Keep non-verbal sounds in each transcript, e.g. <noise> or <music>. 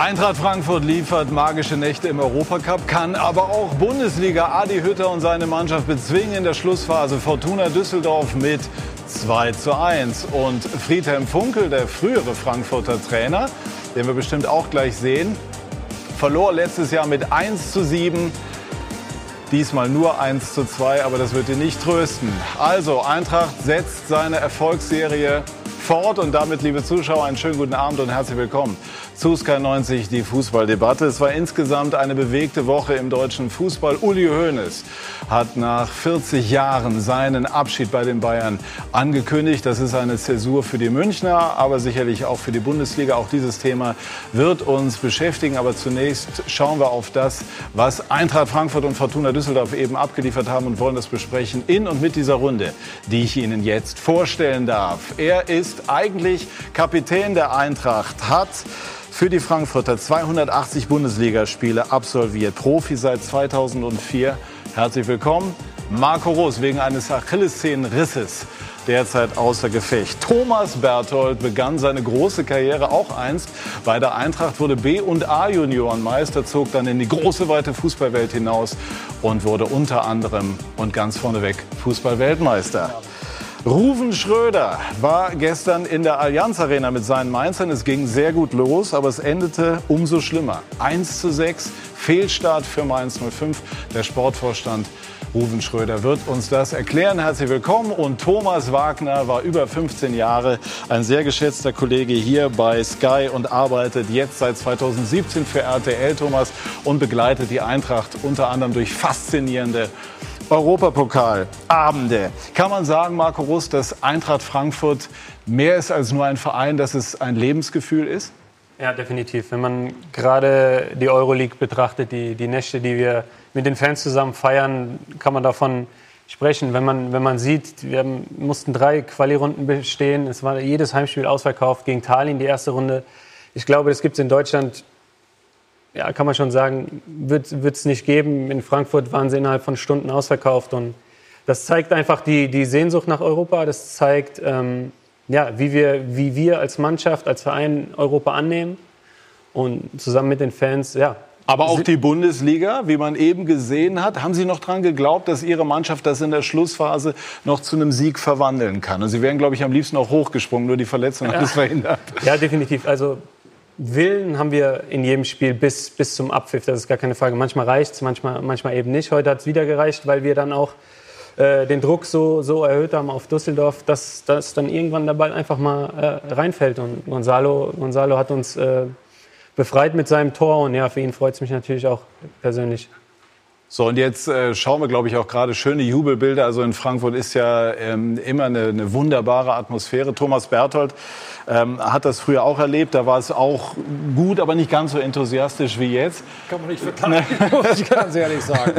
Eintracht Frankfurt liefert magische Nächte im Europacup, kann aber auch Bundesliga. Adi Hütter und seine Mannschaft bezwingen in der Schlussphase Fortuna Düsseldorf mit 2 zu 1. Und Friedhelm Funkel, der frühere Frankfurter Trainer, den wir bestimmt auch gleich sehen, verlor letztes Jahr mit 1 zu 7. Diesmal nur 1 zu 2, aber das wird ihn nicht trösten. Also, Eintracht setzt seine Erfolgsserie fort und damit, liebe Zuschauer, einen schönen guten Abend und herzlich willkommen zu Sky 90, die Fußballdebatte. Es war insgesamt eine bewegte Woche im deutschen Fußball. Uli Hoeneß hat nach 40 Jahren seinen Abschied bei den Bayern angekündigt. Das ist eine Zäsur für die Münchner, aber sicherlich auch für die Bundesliga. Auch dieses Thema wird uns beschäftigen. Aber zunächst schauen wir auf das, was Eintracht Frankfurt und Fortuna Düsseldorf eben abgeliefert haben und wollen das besprechen in und mit dieser Runde, die ich Ihnen jetzt vorstellen darf. Er ist eigentlich Kapitän der Eintracht, hat für die Frankfurter 280 Bundesligaspiele absolviert. Profi seit 2004. Herzlich willkommen. Marco Roos wegen eines Achillessehnenrisses derzeit außer Gefecht. Thomas Berthold begann seine große Karriere auch einst bei der Eintracht, wurde B- und A-Juniorenmeister, zog dann in die große weite Fußballwelt hinaus und wurde unter anderem und ganz vorneweg Fußballweltmeister. Ruven Schröder war gestern in der Allianz Arena mit seinen Mainzern. Es ging sehr gut los, aber es endete umso schlimmer. 1 zu 6, Fehlstart für Mainz 05. Der Sportvorstand Ruven Schröder wird uns das erklären. Herzlich willkommen. Und Thomas Wagner war über 15 Jahre ein sehr geschätzter Kollege hier bei Sky und arbeitet jetzt seit 2017 für RTL, Thomas, und begleitet die Eintracht unter anderem durch faszinierende Europapokalabende. Kann man sagen, Marco Russ, dass Eintracht Frankfurt mehr ist als nur ein Verein, dass es ein Lebensgefühl ist? Ja, definitiv. Wenn man gerade die Euroleague betrachtet, die, die Nächte, die wir mit den Fans zusammen feiern, kann man davon sprechen. Wenn man, wenn man sieht, wir mussten drei Quali-Runden bestehen. Es war jedes Heimspiel ausverkauft gegen Tallinn, die erste Runde. Ich glaube, das gibt es in Deutschland ja, kann man schon sagen, wird es nicht geben. In Frankfurt waren sie innerhalb von Stunden ausverkauft. Und das zeigt einfach die, die Sehnsucht nach Europa. Das zeigt, ähm, ja, wie, wir, wie wir als Mannschaft, als Verein Europa annehmen. Und zusammen mit den Fans, ja. Aber auch die Bundesliga, wie man eben gesehen hat, haben Sie noch daran geglaubt, dass Ihre Mannschaft das in der Schlussphase noch zu einem Sieg verwandeln kann? Und Sie wären, glaube ich, am liebsten auch hochgesprungen, nur die Verletzung hat es verhindert. Ja, definitiv. Also Willen haben wir in jedem Spiel bis, bis zum Abpfiff, das ist gar keine Frage. Manchmal reicht es, manchmal, manchmal eben nicht. Heute hat es wieder gereicht, weil wir dann auch äh, den Druck so, so erhöht haben auf Düsseldorf, dass, dass dann irgendwann der Ball einfach mal äh, reinfällt. Und Gonzalo, Gonzalo hat uns äh, befreit mit seinem Tor und ja, für ihn freut es mich natürlich auch persönlich. So, und jetzt äh, schauen wir, glaube ich, auch gerade schöne Jubelbilder. Also in Frankfurt ist ja ähm, immer eine, eine, wunderbare Atmosphäre. Thomas Berthold ähm, hat das früher auch erlebt. Da war es auch gut, aber nicht ganz so enthusiastisch wie jetzt. Kann man nicht vergleichen, <laughs> muss ich ganz ehrlich sagen.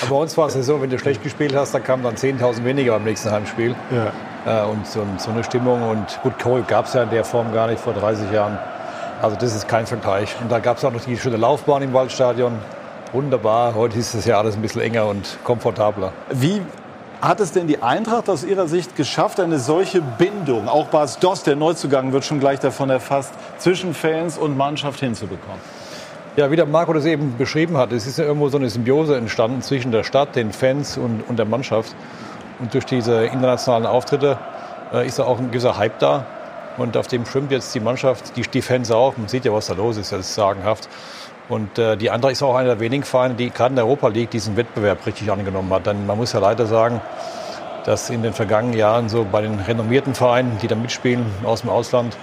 Aber bei uns war es ja so, wenn du schlecht gespielt hast, dann kamen dann 10.000 weniger beim nächsten Heimspiel. Ja. Äh, und, so, so, eine Stimmung. Und gut, Kohl gab es ja in der Form gar nicht vor 30 Jahren. Also das ist kein Vergleich. Und da gab es auch noch die schöne Laufbahn im Waldstadion wunderbar. Heute ist es ja alles ein bisschen enger und komfortabler. Wie hat es denn die Eintracht aus Ihrer Sicht geschafft, eine solche Bindung, auch Bas Dost, der Neuzugang, wird schon gleich davon erfasst, zwischen Fans und Mannschaft hinzubekommen? Ja, wie der Marco das eben beschrieben hat, es ist ja irgendwo so eine Symbiose entstanden zwischen der Stadt, den Fans und, und der Mannschaft. Und durch diese internationalen Auftritte äh, ist da auch ein gewisser Hype da. Und auf dem schwimmt jetzt die Mannschaft, die, die Fans auch. Man sieht ja, was da los ist, das ist sagenhaft. Und äh, die Eintracht ist auch einer der wenigen Vereine, die gerade in der Europa League diesen Wettbewerb richtig angenommen hat. Denn man muss ja leider sagen, dass in den vergangenen Jahren so bei den renommierten Vereinen, die da mitspielen aus dem Ausland,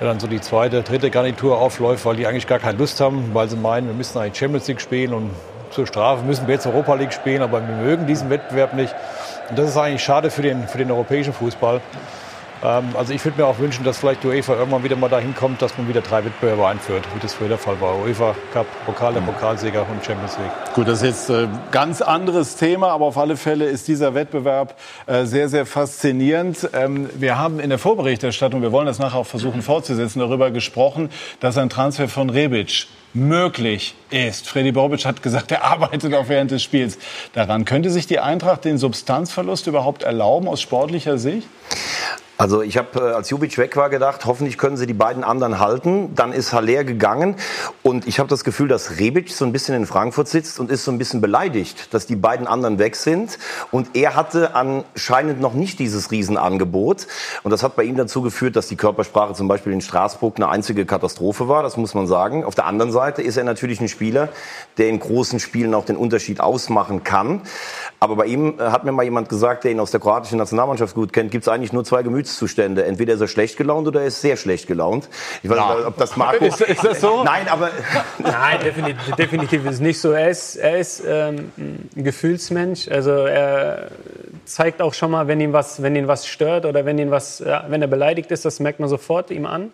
dann so die zweite, dritte Garnitur aufläuft, weil die eigentlich gar keine Lust haben, weil sie meinen, wir müssen eigentlich Champions League spielen und zur Strafe müssen wir jetzt Europa League spielen, aber wir mögen diesen Wettbewerb nicht. Und das ist eigentlich schade für den, für den europäischen Fußball. Ähm, also ich würde mir auch wünschen, dass vielleicht die UEFA irgendwann wieder mal dahin kommt, dass man wieder drei Wettbewerbe einführt, wie das früher der Fall war. UEFA Cup, Pokal der Pokalsieger und Champions League. Gut, das ist jetzt ein äh, ganz anderes Thema, aber auf alle Fälle ist dieser Wettbewerb äh, sehr, sehr faszinierend. Ähm, wir haben in der Vorberichterstattung, wir wollen das nachher auch versuchen fortzusetzen, darüber gesprochen, dass ein Transfer von Rebic möglich ist. Freddy Bobic hat gesagt, er arbeitet auch während des Spiels daran. Könnte sich die Eintracht den Substanzverlust überhaupt erlauben aus sportlicher Sicht? Also ich habe, äh, als Jubic weg war, gedacht, hoffentlich können sie die beiden anderen halten. Dann ist Haller gegangen und ich habe das Gefühl, dass Rebic so ein bisschen in Frankfurt sitzt und ist so ein bisschen beleidigt, dass die beiden anderen weg sind. Und er hatte anscheinend noch nicht dieses Riesenangebot. Und das hat bei ihm dazu geführt, dass die Körpersprache zum Beispiel in Straßburg eine einzige Katastrophe war. Das muss man sagen. Auf der anderen Seite ist er natürlich ein Spieler, der in großen Spielen auch den Unterschied ausmachen kann. Aber bei ihm äh, hat mir mal jemand gesagt, der ihn aus der kroatischen Nationalmannschaft gut kennt, gibt es eigentlich nur zwei Gemütszustände. Entweder ist er schlecht gelaunt oder er ist sehr schlecht gelaunt. Ich weiß nicht, ob das Marco... Ist, ist das so? Nein, aber... <laughs> Nein, definitiv, definitiv ist es nicht so. Er ist, er ist ähm, ein Gefühlsmensch. Also er zeigt auch schon mal, wenn ihn was, wenn ihn was stört oder wenn, ihn was, ja, wenn er beleidigt ist, das merkt man sofort ihm an.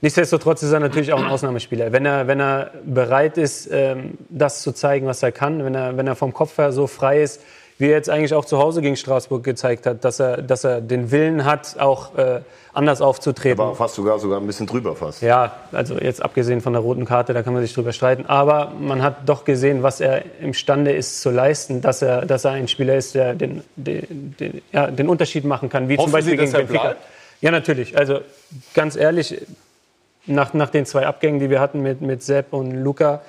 Nichtsdestotrotz ist er natürlich auch ein Ausnahmespieler. Wenn er, wenn er bereit ist, ähm, das zu zeigen, was er kann, wenn er, wenn er vom Kopf her so frei ist, wie er jetzt eigentlich auch zu Hause gegen Straßburg gezeigt hat, dass er, dass er den Willen hat, auch äh, anders aufzutreten. Aber fast sogar, sogar ein bisschen drüber fast. Ja, also jetzt abgesehen von der roten Karte, da kann man sich drüber streiten. Aber man hat doch gesehen, was er imstande ist zu leisten, dass er, dass er ein Spieler ist, der den, den, den, ja, den Unterschied machen kann, wie Hoffen zum Beispiel Sie, gegen Benfica. Ja, natürlich. Also ganz ehrlich, nach, nach den zwei Abgängen, die wir hatten mit, mit Sepp und Luca,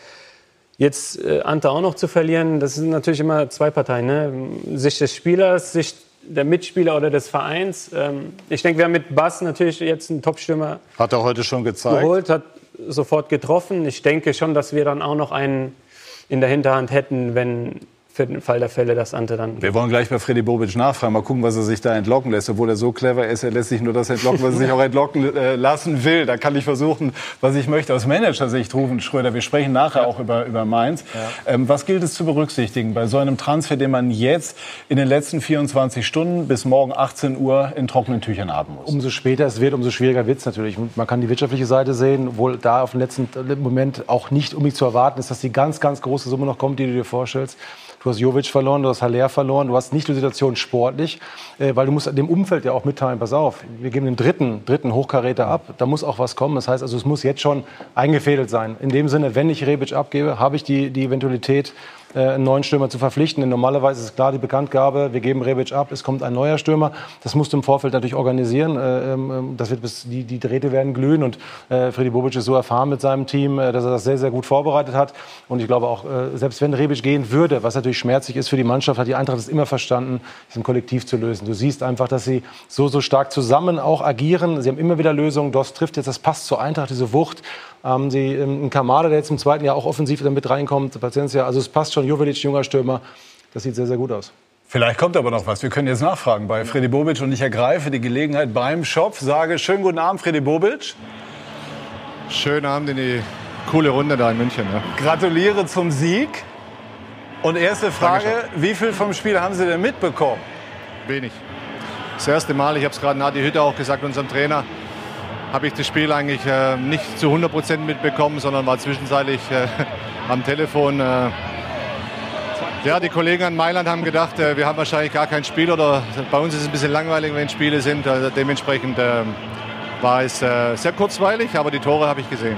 jetzt äh, Ante auch noch zu verlieren, das sind natürlich immer zwei Parteien. Ne? Sicht des Spielers, Sicht der Mitspieler oder des Vereins. Ähm, ich denke, wir haben mit Bass natürlich jetzt einen Topstürmer Hat er heute schon gezeigt. geholt, hat sofort getroffen. Ich denke schon, dass wir dann auch noch einen in der Hinterhand hätten, wenn für den Fall der Fälle das Ante dann. Wir wollen gleich bei Freddy Bobic nachfragen, mal gucken, was er sich da entlocken lässt. Obwohl er so clever ist, er lässt sich nur das entlocken, was er sich auch entlocken äh, lassen will. Da kann ich versuchen, was ich möchte. Aus Managersicht rufen, Schröder, wir sprechen nachher auch über, über Mainz. Ähm, was gilt es zu berücksichtigen bei so einem Transfer, den man jetzt in den letzten 24 Stunden bis morgen 18 Uhr in trockenen Tüchern haben muss? Umso später es wird, umso schwieriger wird es natürlich. Man kann die wirtschaftliche Seite sehen, obwohl da auf den letzten Moment auch nicht unbedingt zu erwarten ist, dass die ganz, ganz große Summe noch kommt, die du dir vorstellst. Du hast Jovic verloren, du hast Haller verloren, du hast nicht die Situation sportlich, äh, weil du musst dem Umfeld ja auch mitteilen, pass auf, wir geben den dritten, dritten Hochkaräter ab, da muss auch was kommen. Das heißt also, es muss jetzt schon eingefädelt sein. In dem Sinne, wenn ich Rebic abgebe, habe ich die, die Eventualität, einen neuen Stürmer zu verpflichten. Denn normalerweise ist klar die Bekanntgabe, wir geben Rebic ab, es kommt ein neuer Stürmer. Das musst du im Vorfeld natürlich organisieren. Äh, ähm, Das wird bis, die, die Drähte werden glühen und äh, Freddy Bobic ist so erfahren mit seinem Team, äh, dass er das sehr, sehr gut vorbereitet hat. Und ich glaube auch, äh, selbst wenn Rebic gehen würde, was natürlich schmerzlich ist für die Mannschaft, hat die Eintracht es immer verstanden, es im Kollektiv zu lösen. Du siehst einfach, dass sie so, so stark zusammen auch agieren. Sie haben immer wieder Lösungen. Dost trifft jetzt, das passt zur Eintracht, diese Wucht. Haben sie ähm, einen Kamada, der jetzt im zweiten Jahr auch offensiv damit reinkommt, Paciencia. Also es passt schon. Jovelic, junger Stürmer. Das sieht sehr, sehr gut aus. Vielleicht kommt aber noch was. Wir können jetzt nachfragen bei Freddy Bobic und ich ergreife die Gelegenheit beim Shop, sage schönen guten Abend, Freddy Bobic. Schönen Abend in die coole Runde da in München. Ja. Gratuliere zum Sieg. Und erste Frage, wie viel vom Spiel haben Sie denn mitbekommen? Wenig. Das erste Mal, ich habe es gerade Nadi Hütte auch gesagt, unserem Trainer, habe ich das Spiel eigentlich äh, nicht zu 100 Prozent mitbekommen, sondern war zwischenzeitlich äh, <laughs> am Telefon. Äh, ja, die Kollegen an Mailand haben gedacht, äh, wir haben wahrscheinlich gar kein Spiel oder bei uns ist es ein bisschen langweilig, wenn Spiele sind. Also dementsprechend äh, war es äh, sehr kurzweilig, aber die Tore habe ich gesehen.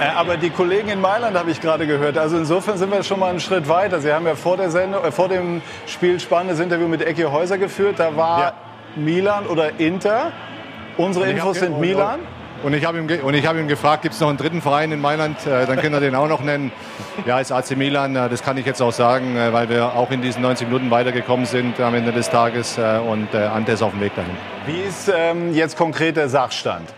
Äh, aber die Kollegen in Mailand habe ich gerade gehört. Also insofern sind wir schon mal einen Schritt weiter. Sie haben ja vor, der Sendung, äh, vor dem Spiel spannendes Interview mit Ecki Häuser geführt. Da war Ja. Milan oder Inter. Unsere Und Infos sind Milan. Und ich habe ihm, ge- und ich hab ihm gefragt, gibt es noch einen dritten Verein in Mailand? Äh, dann können wir den auch noch nennen. Ja, ist AC Milan. Äh, das kann ich jetzt auch sagen, äh, weil wir auch in diesen 90 Minuten weitergekommen sind am Ende des Tages. Und Ante ist auf dem Weg dahin. Wie ist ähm, jetzt konkret der Sachstand?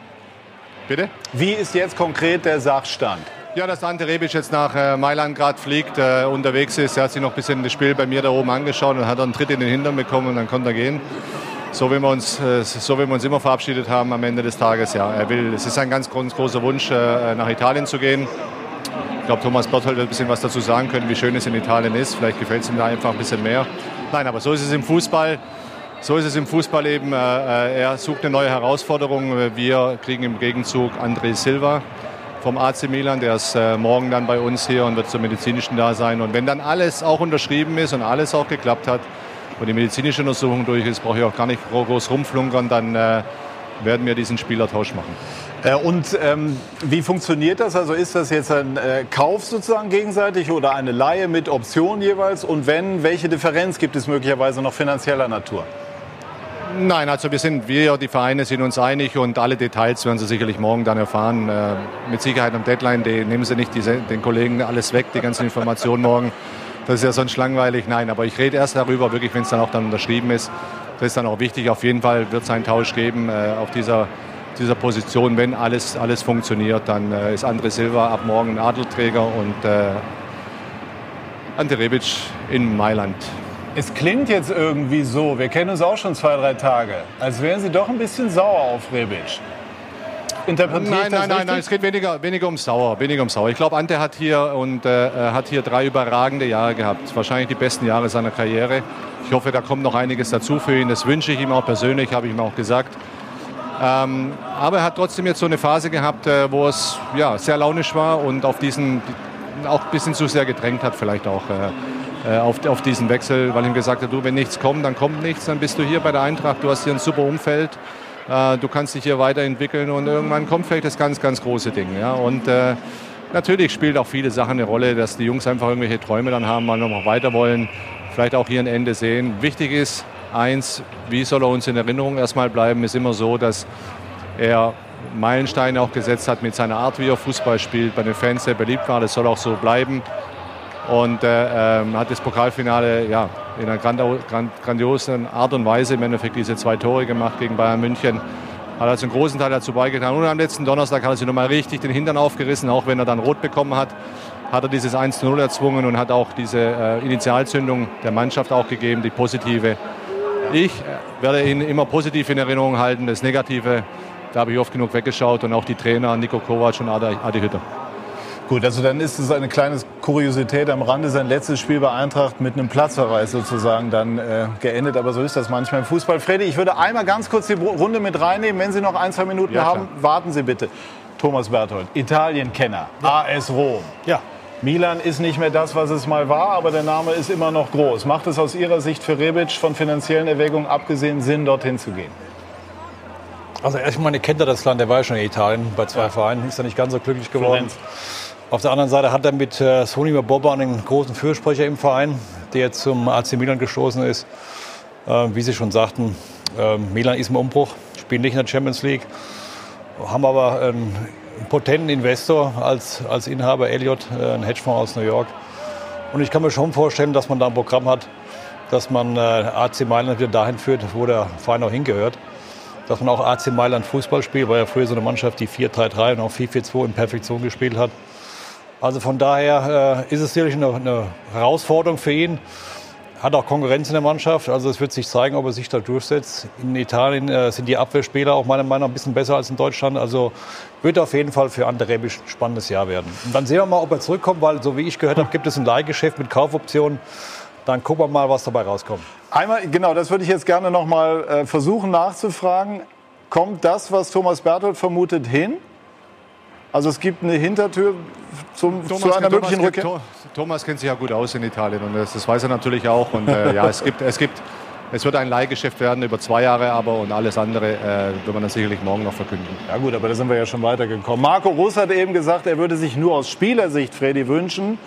Bitte? Wie ist jetzt konkret der Sachstand? Ja, dass Ante Rebic jetzt nach Mailand gerade fliegt, unterwegs ist. Er hat sich noch ein bisschen das Spiel bei mir da oben angeschaut und hat dann einen Tritt in den Hintern bekommen und dann konnte er gehen. So wie, wir uns, äh, so wie wir uns immer verabschiedet haben am Ende des Tages. Ja, er will, es ist ein ganz groß, großer Wunsch, äh, nach Italien zu gehen. Ich glaube, Thomas Berthold wird ein bisschen was dazu sagen können, wie schön es in Italien ist. Vielleicht gefällt es ihm da einfach ein bisschen mehr. Nein, aber so ist es im Fußball. So ist es im Fußball eben. Äh, er sucht eine neue Herausforderung. Wir kriegen im Gegenzug André Silva vom AC Milan. Der ist morgen dann bei uns hier und wird zum medizinischen da sein. Und wenn dann alles auch unterschrieben ist und alles auch geklappt hat und die medizinische Untersuchung durch ist, brauche ich auch gar nicht groß rumflunkern, dann äh, werden wir diesen Spielertausch machen. Äh, Und ähm, wie funktioniert das? Also ist das jetzt ein äh, Kauf sozusagen gegenseitig oder eine Leihe mit Option jeweils? Und wenn, welche Differenz gibt es möglicherweise noch finanzieller Natur? Nein, also wir sind, wir, die Vereine sind uns einig und alle Details werden Sie sicherlich morgen dann erfahren. Äh, mit Sicherheit am Deadline, die, nehmen Sie nicht diese, den Kollegen alles weg, die ganzen Informationen morgen. Das ist ja sonst langweilig. Nein, aber ich rede erst darüber, wirklich, wenn es dann auch dann unterschrieben ist. Das ist dann auch wichtig. Auf jeden Fall wird es einen Tausch geben äh, auf dieser, dieser Position. Wenn alles, alles funktioniert, dann äh, ist André Silva ab morgen Adelträger und äh, Ante Rebic in Mailand. Es klingt jetzt irgendwie so, wir kennen uns auch schon zwei, drei Tage, als wären Sie doch ein bisschen sauer auf Rebic. Interpretiert nein, nein, nein, nein, es geht weniger, weniger um Sauer, weniger um Sauer. Ich glaube, Ante hat hier und äh, hat hier drei überragende Jahre gehabt, wahrscheinlich die besten Jahre seiner Karriere. Ich hoffe, da kommt noch einiges dazu für ihn. Das wünsche ich ihm auch persönlich, habe ich ihm auch gesagt. Ähm, aber er hat trotzdem jetzt so eine Phase gehabt, äh, wo es ja, sehr launisch war und auf diesen auch ein bisschen zu sehr gedrängt hat, vielleicht auch. Äh, äh, auf, auf diesen Wechsel, weil ihm gesagt hat, du, wenn nichts kommt, dann kommt nichts, dann bist du hier bei der Eintracht, du hast hier ein super Umfeld, äh, du kannst dich hier weiterentwickeln und irgendwann kommt vielleicht das ganz, ganz große Ding. Ja? Und äh, natürlich spielt auch viele Sachen eine Rolle, dass die Jungs einfach irgendwelche Träume dann haben, mal noch weiter wollen, vielleicht auch hier ein Ende sehen. Wichtig ist, eins, wie soll er uns in Erinnerung erstmal bleiben, ist immer so, dass er Meilensteine auch gesetzt hat mit seiner Art, wie er Fußball spielt, bei den Fans sehr beliebt war. Das soll auch so bleiben und äh, ähm, hat das Pokalfinale ja, in einer grandiosen Art und Weise im Endeffekt diese zwei Tore gemacht gegen Bayern München. Hat also einen großen Teil dazu beigetragen. Und am letzten Donnerstag hat er sich nochmal richtig den Hintern aufgerissen, auch wenn er dann rot bekommen hat. Hat er dieses 1-0 erzwungen und hat auch diese äh, Initialzündung der Mannschaft auch gegeben, die positive. Ich werde ihn immer positiv in Erinnerung halten. Das Negative, da habe ich oft genug weggeschaut. Und auch die Trainer Nico Kovac und Adi Hütter. Gut, also dann ist es eine kleine Kuriosität am Rande. Sein letztes Spiel bei Eintracht mit einem Platzverweis sozusagen dann äh, geendet. Aber so ist das manchmal im Fußball. Freddy, ich würde einmal ganz kurz die Runde mit reinnehmen. Wenn Sie noch ein, zwei Minuten ja, haben, warten Sie bitte. Thomas Berthold, Italien-Kenner, ja. AS Rom. Ja. Milan ist nicht mehr das, was es mal war, aber der Name ist immer noch groß. Macht es aus Ihrer Sicht für Rebic von finanziellen Erwägungen abgesehen Sinn, dorthin zu gehen? Also ich meine, kennt er das Land, der war ja schon in Italien bei zwei ja. Vereinen, ist er nicht ganz so glücklich geworden. Florenz. Auf der anderen Seite hat er mit äh, Sonny Boban einen großen Fürsprecher im Verein, der zum AC Milan gestoßen ist. Äh, wie Sie schon sagten, äh, Milan ist im Umbruch, spielen nicht in der Champions League, haben aber einen potenten Investor als, als Inhaber, Elliott, äh, ein Hedgefonds aus New York. Und ich kann mir schon vorstellen, dass man da ein Programm hat, dass man äh, AC Mailand wieder dahin führt, wo der Verein auch hingehört. Dass man auch AC Mailand Fußball spielt, war ja früher so eine Mannschaft, die 4-3-3 und auch 4-4-2 in Perfektion gespielt hat. Also von daher äh, ist es sicherlich eine, eine, Herausforderung für ihn. Hat auch Konkurrenz in der Mannschaft, also es wird sich zeigen, ob er sich da durchsetzt. In Italien äh, sind die Abwehrspieler auch meiner Meinung nach ein bisschen besser als in Deutschland. Also wird auf jeden Fall für Ante Rebic ein spannendes Jahr werden. Und dann sehen wir mal, ob er zurückkommt, weil so wie ich gehört habe, gibt es ein Leihgeschäft mit Kaufoptionen. Dann gucken wir mal, was dabei rauskommt. Einmal, genau, das würde ich jetzt gerne noch mal äh, versuchen nachzufragen. Kommt das, was Thomas Berthold vermutet, hin? Also es gibt eine Hintertür zum, Thomas, zu einer Thomas möglichen Rückkehr. Thomas kennt sich ja gut aus in Italien und das, das weiß er natürlich auch. Und äh, ja, es gibt, es gibt, es wird ein Leihgeschäft werden über zwei Jahre aber und alles andere äh, wird man dann sicherlich morgen noch verkünden. Ja gut, aber da sind wir ja schon weitergekommen. Marco Russ hat eben gesagt, er würde sich nur aus Spielersicht Freddy wünschen,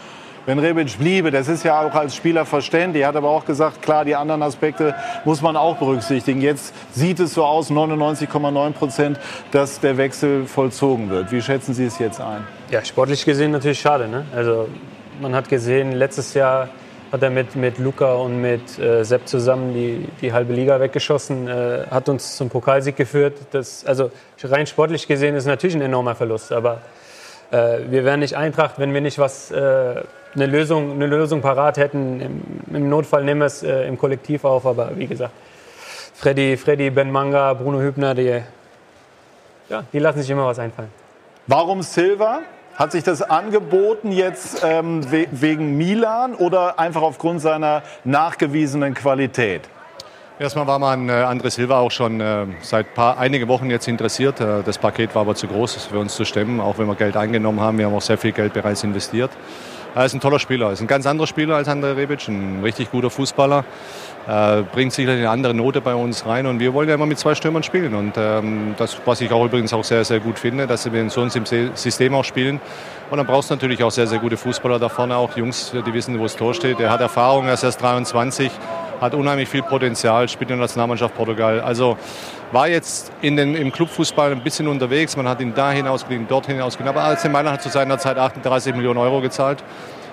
wenn Rebic bliebe. Das ist ja auch als Spieler verständlich. Er hat aber auch gesagt, klar, die anderen Aspekte muss man auch berücksichtigen. Jetzt sieht es so aus, 99,9 Prozent, dass der Wechsel vollzogen wird. Wie schätzen Sie es jetzt ein? Ja, sportlich gesehen natürlich schade. Ne? Also man hat gesehen, letztes Jahr hat er mit, mit Luca und mit äh, Sepp zusammen die, die halbe Liga weggeschossen, äh, hat uns zum Pokalsieg geführt. Das, also rein sportlich gesehen ist natürlich ein enormer Verlust, aber wir wären nicht Eintracht, wenn wir nicht was äh, eine Lösung, eine Lösung parat hätten. Im, Im, Notfall nehmen wir es äh, im Kollektiv auf, aber wie gesagt, Freddy, Freddy, Ben Manga, Bruno Hübner, die, ja, die lassen sich immer was einfallen. Warum Silva? Hat sich das angeboten jetzt ähm, we wegen Milan oder einfach aufgrund seiner nachgewiesenen Qualität? Erstmal war man äh, André Silva auch schon äh, seit paar, einige Wochen jetzt interessiert. Äh, das Paket war aber zu groß für uns zu stemmen, auch wenn wir Geld eingenommen haben. Wir haben auch sehr viel Geld bereits investiert. Er ist ein toller Spieler, er ist ein ganz anderer Spieler als André Rebic, ein richtig guter Fußballer. Äh, bringt sicherlich eine andere Note bei uns rein und wir wollen ja immer mit zwei Stürmern spielen und ähm, das, was ich auch übrigens auch sehr, sehr gut finde, dass wir in so einem System auch spielen und dann brauchst du natürlich auch sehr, sehr gute Fußballer da vorne, auch Jungs, die wissen, wo das Tor steht. Er hat Erfahrung, er ist erst 23 hat unheimlich viel Potenzial, spielt in der Nationalmannschaft Portugal. Also war jetzt in den, im Clubfußball ein bisschen unterwegs. Man hat ihn dahin ausgeliehen, dorthin ausgeliehen. Aber AC Mailand hat zu seiner Zeit 38 Millionen Euro gezahlt.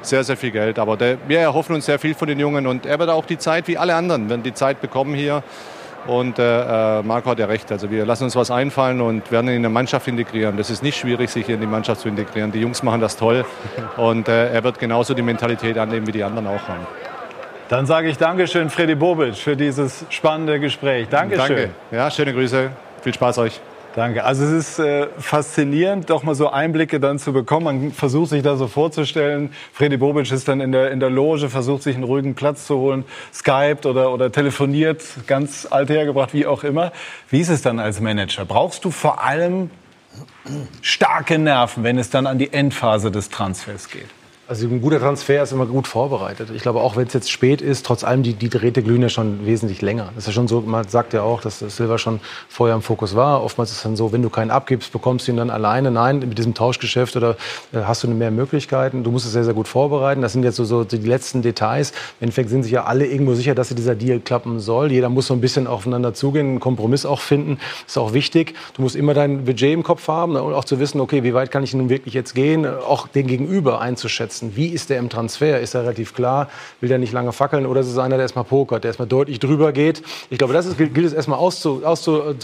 Sehr, sehr viel Geld. Aber der, wir erhoffen uns sehr viel von den Jungen. Und er wird auch die Zeit, wie alle anderen, werden die Zeit bekommen hier. Und äh, äh, Marco hat ja recht. Also wir lassen uns was einfallen und werden ihn in eine Mannschaft integrieren. Das ist nicht schwierig, sich in die Mannschaft zu integrieren. Die Jungs machen das toll. <laughs> Und äh, er wird genauso die Mentalität annehmen, wie die anderen auch haben. Dann sage ich Dankeschön, Freddy Bobic, für dieses spannende Gespräch. Dankeschön. Danke. Ja, schöne Grüße. Viel Spaß euch. Danke. Also es ist äh, faszinierend, doch mal so Einblicke dann zu bekommen. Man versucht sich da so vorzustellen. Freddy Bobic ist dann in der, in der Loge, versucht sich einen ruhigen Platz zu holen, skypt oder, oder telefoniert, ganz althergebracht, wie auch immer. Wie ist es dann als Manager? Brauchst du vor allem starke Nerven, wenn es dann an die Endphase des Transfers geht? Also ein guter Transfer ist immer gut vorbereitet. Ich glaube, auch wenn es jetzt spät ist, trotz allem, die, die Drähte glühen ja schon wesentlich länger. Das ist ja schon so, man sagt ja auch, dass Silva schon vorher im Fokus war. Oftmals ist es dann so, wenn du keinen abgibst, bekommst du ihn dann alleine. Nein, mit diesem Tauschgeschäft oder äh, hast du mehr Möglichkeiten. Du musst es sehr, sehr gut vorbereiten. Das sind jetzt so, so die letzten Details. Im Endeffekt sind sich ja alle irgendwo sicher, dass dieser Deal klappen soll. Jeder muss so ein bisschen aufeinander zugehen, einen Kompromiss auch finden. Das ist auch wichtig. Du musst immer dein Budget im Kopf haben und auch zu wissen, okay, wie weit kann ich nun wirklich jetzt gehen, auch den Gegenüber einzuschätzen setzen. Wie ist der im Transfer? Ist er relativ klar? Will der nicht lange fackeln? Oder ist es einer, der erstmal pokert, der erstmal deutlich drüber geht? Ich glaube, das ist, gilt es erstmal auszunorden. Auszu,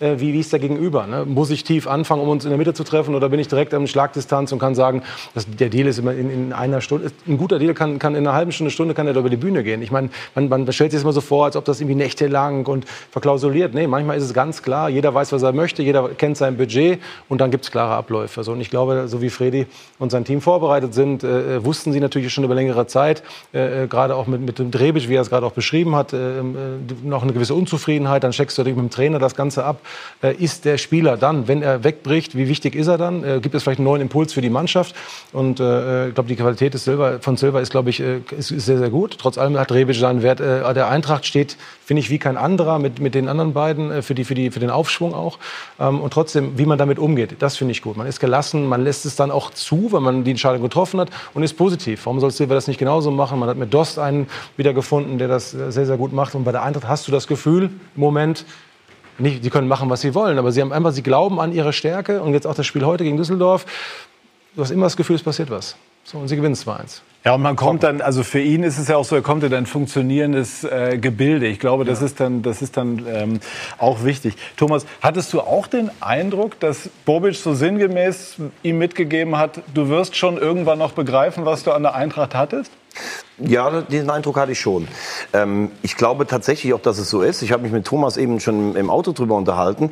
äh, wie, wie ist der Gegenüber? Ne? Muss ich tief anfangen, um uns in der Mitte zu treffen? Oder bin ich direkt an Schlagdistanz und kann sagen, dass der Deal ist immer in, in einer Stunde. Ein guter Deal kann, kann in einer halben Stunde, Stunde kann er über die Bühne gehen. Ich meine, man, man stellt sich das immer so vor, als ob das irgendwie nächtelang und verklausuliert. Nee, manchmal ist es ganz klar. Jeder weiß, was er möchte. Jeder kennt sein Budget. Und dann gibt es klare Abläufe. So, und ich glaube, so wie Fredi und sein Team vorbereitet sind, sind, äh, äh, wussten sie natürlich schon über längere Zeit, äh, äh gerade auch mit, mit dem Drebisch, wie er es gerade auch beschrieben hat, äh, äh, noch eine gewisse Unzufriedenheit. Dann checkst du natürlich mit dem Trainer das Ganze ab. ist der Spieler dann, wenn er wegbricht, wie wichtig ist er dann? gibt es vielleicht einen neuen Impuls für die Mannschaft? Und ich glaube, die Qualität des Silber, von Silva ist, glaube ich, ist, ist, sehr, sehr gut. Trotz allem hat Drebisch seinen Wert. der Eintracht steht, finde ich, wie kein anderer mit, mit den anderen beiden für, die, für, die, für den Aufschwung auch. Ähm, und trotzdem, wie man damit umgeht, das finde ich gut. Man ist gelassen, man lässt es dann auch zu, wenn man die Entscheidung getroffen hat und ist positiv. Warum soll Silva das nicht genauso machen? Man hat mit Dost einen wieder gefunden, der das sehr, sehr gut macht. Und bei der Eintracht hast du das Gefühl, im Moment, nicht, die können machen, was sie wollen, aber sie haben einfach, sie glauben an ihre Stärke. Und jetzt auch das Spiel heute gegen Düsseldorf. Du hast immer das Gefühl, es passiert was. So, und sie gewinnen 2-1. Ja, und man kommt dann, also für ihn ist es ja auch so, er kommt in ein funktionierendes äh, Gebilde. Ich glaube, das ja. ist dann, das ist dann ähm, auch wichtig. Thomas, hattest du auch den Eindruck, dass Bobic so sinngemäß ihm mitgegeben hat, du wirst schon irgendwann noch begreifen, was du an der Eintracht hattest? Ja, diesen Eindruck hatte ich schon. Ähm, ich glaube tatsächlich auch, dass es so ist. Ich habe mich mit Thomas eben schon im Auto drüber unterhalten.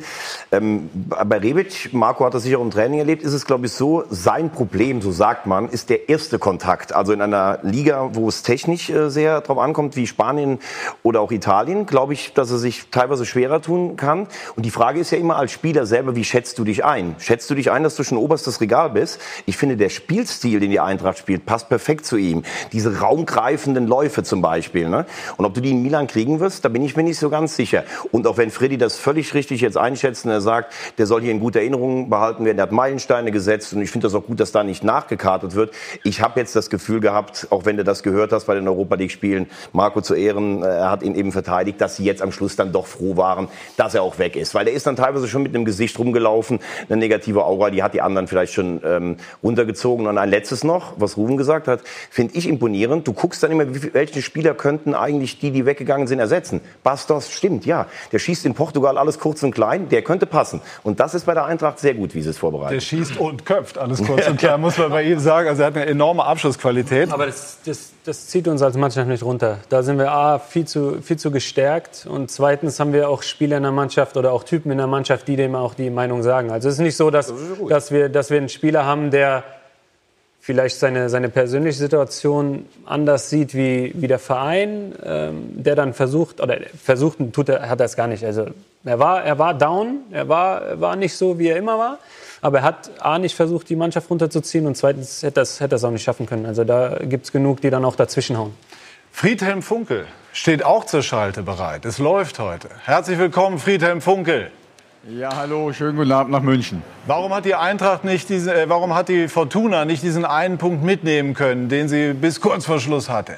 Ähm, bei Rebic, Marco hat das sicher auch im Training erlebt, ist es, glaube ich, so, sein Problem, so sagt man, ist der erste Kontakt. Also in einer Liga, wo es technisch äh, sehr drauf ankommt, wie Spanien oder auch Italien, glaube ich, dass er sich teilweise schwerer tun kann. Und die Frage ist ja immer als Spieler selber, wie schätzt du dich ein? Schätzt du dich ein, dass du schon oberstes Regal bist? Ich finde, der Spielstil, den die Eintracht spielt, passt perfekt zu ihm. Diese Raum greifenden Läufe zum Beispiel. Ne? Und ob du die in Milan kriegen wirst, da bin ich mir nicht so ganz sicher. Und auch wenn Freddy das völlig richtig jetzt einschätzt und er sagt, der soll hier in guter Erinnerung behalten werden, der hat Meilensteine gesetzt und ich finde das auch gut, dass da nicht nachgekartet wird. Ich habe jetzt das Gefühl gehabt, auch wenn du das gehört hast bei den Europa League Spielen, Marco zu Ehren, äh, er hat ihn eben verteidigt, dass sie jetzt am Schluss dann doch froh waren, dass er auch weg ist. Weil er ist dann teilweise schon mit einem Gesicht rumgelaufen, eine negative Aura, die hat die anderen vielleicht schon ähm, runtergezogen. Und ein letztes noch, was Ruben gesagt hat, finde ich imponierend. Du guckst dann immer, welche Spieler könnten eigentlich die, die weggegangen sind, ersetzen. Bastos stimmt, ja. Der schießt in Portugal alles kurz und klein, der könnte passen. Und das ist bei der Eintracht sehr gut, wie sie es vorbereitet. Der schießt und köpft alles <laughs> kurz und klein, muss man bei ihm sagen. Also er hat eine enorme Abschlussqualität. Aber das, das, das zieht uns als Mannschaft nicht runter. Da sind wir A, viel zu, viel zu gestärkt und zweitens haben wir auch Spieler in der Mannschaft oder auch Typen in der Mannschaft, die dem auch die Meinung sagen. Also es ist nicht so, dass, das dass, wir, dass wir einen Spieler haben, der vielleicht seine, seine persönliche Situation anders sieht wie, wie der Verein, ähm, der dann versucht, oder versucht tut er, hat er es gar nicht. Also er war, er war down, er war, war nicht so, wie er immer war. Aber er hat A nicht versucht, die Mannschaft runterzuziehen und zweitens hätte er es hätte auch nicht schaffen können. Also da gibt es genug, die dann auch dazwischenhauen. Friedhelm Funkel steht auch zur Schalte bereit. Es läuft heute. Herzlich willkommen, Friedhelm Funkel. Ja, hallo, schönen guten Abend nach München. Warum hat die Eintracht nicht diese, äh, warum hat die Fortuna nicht diesen einen Punkt mitnehmen können, den sie bis kurz vor Schluss hatte?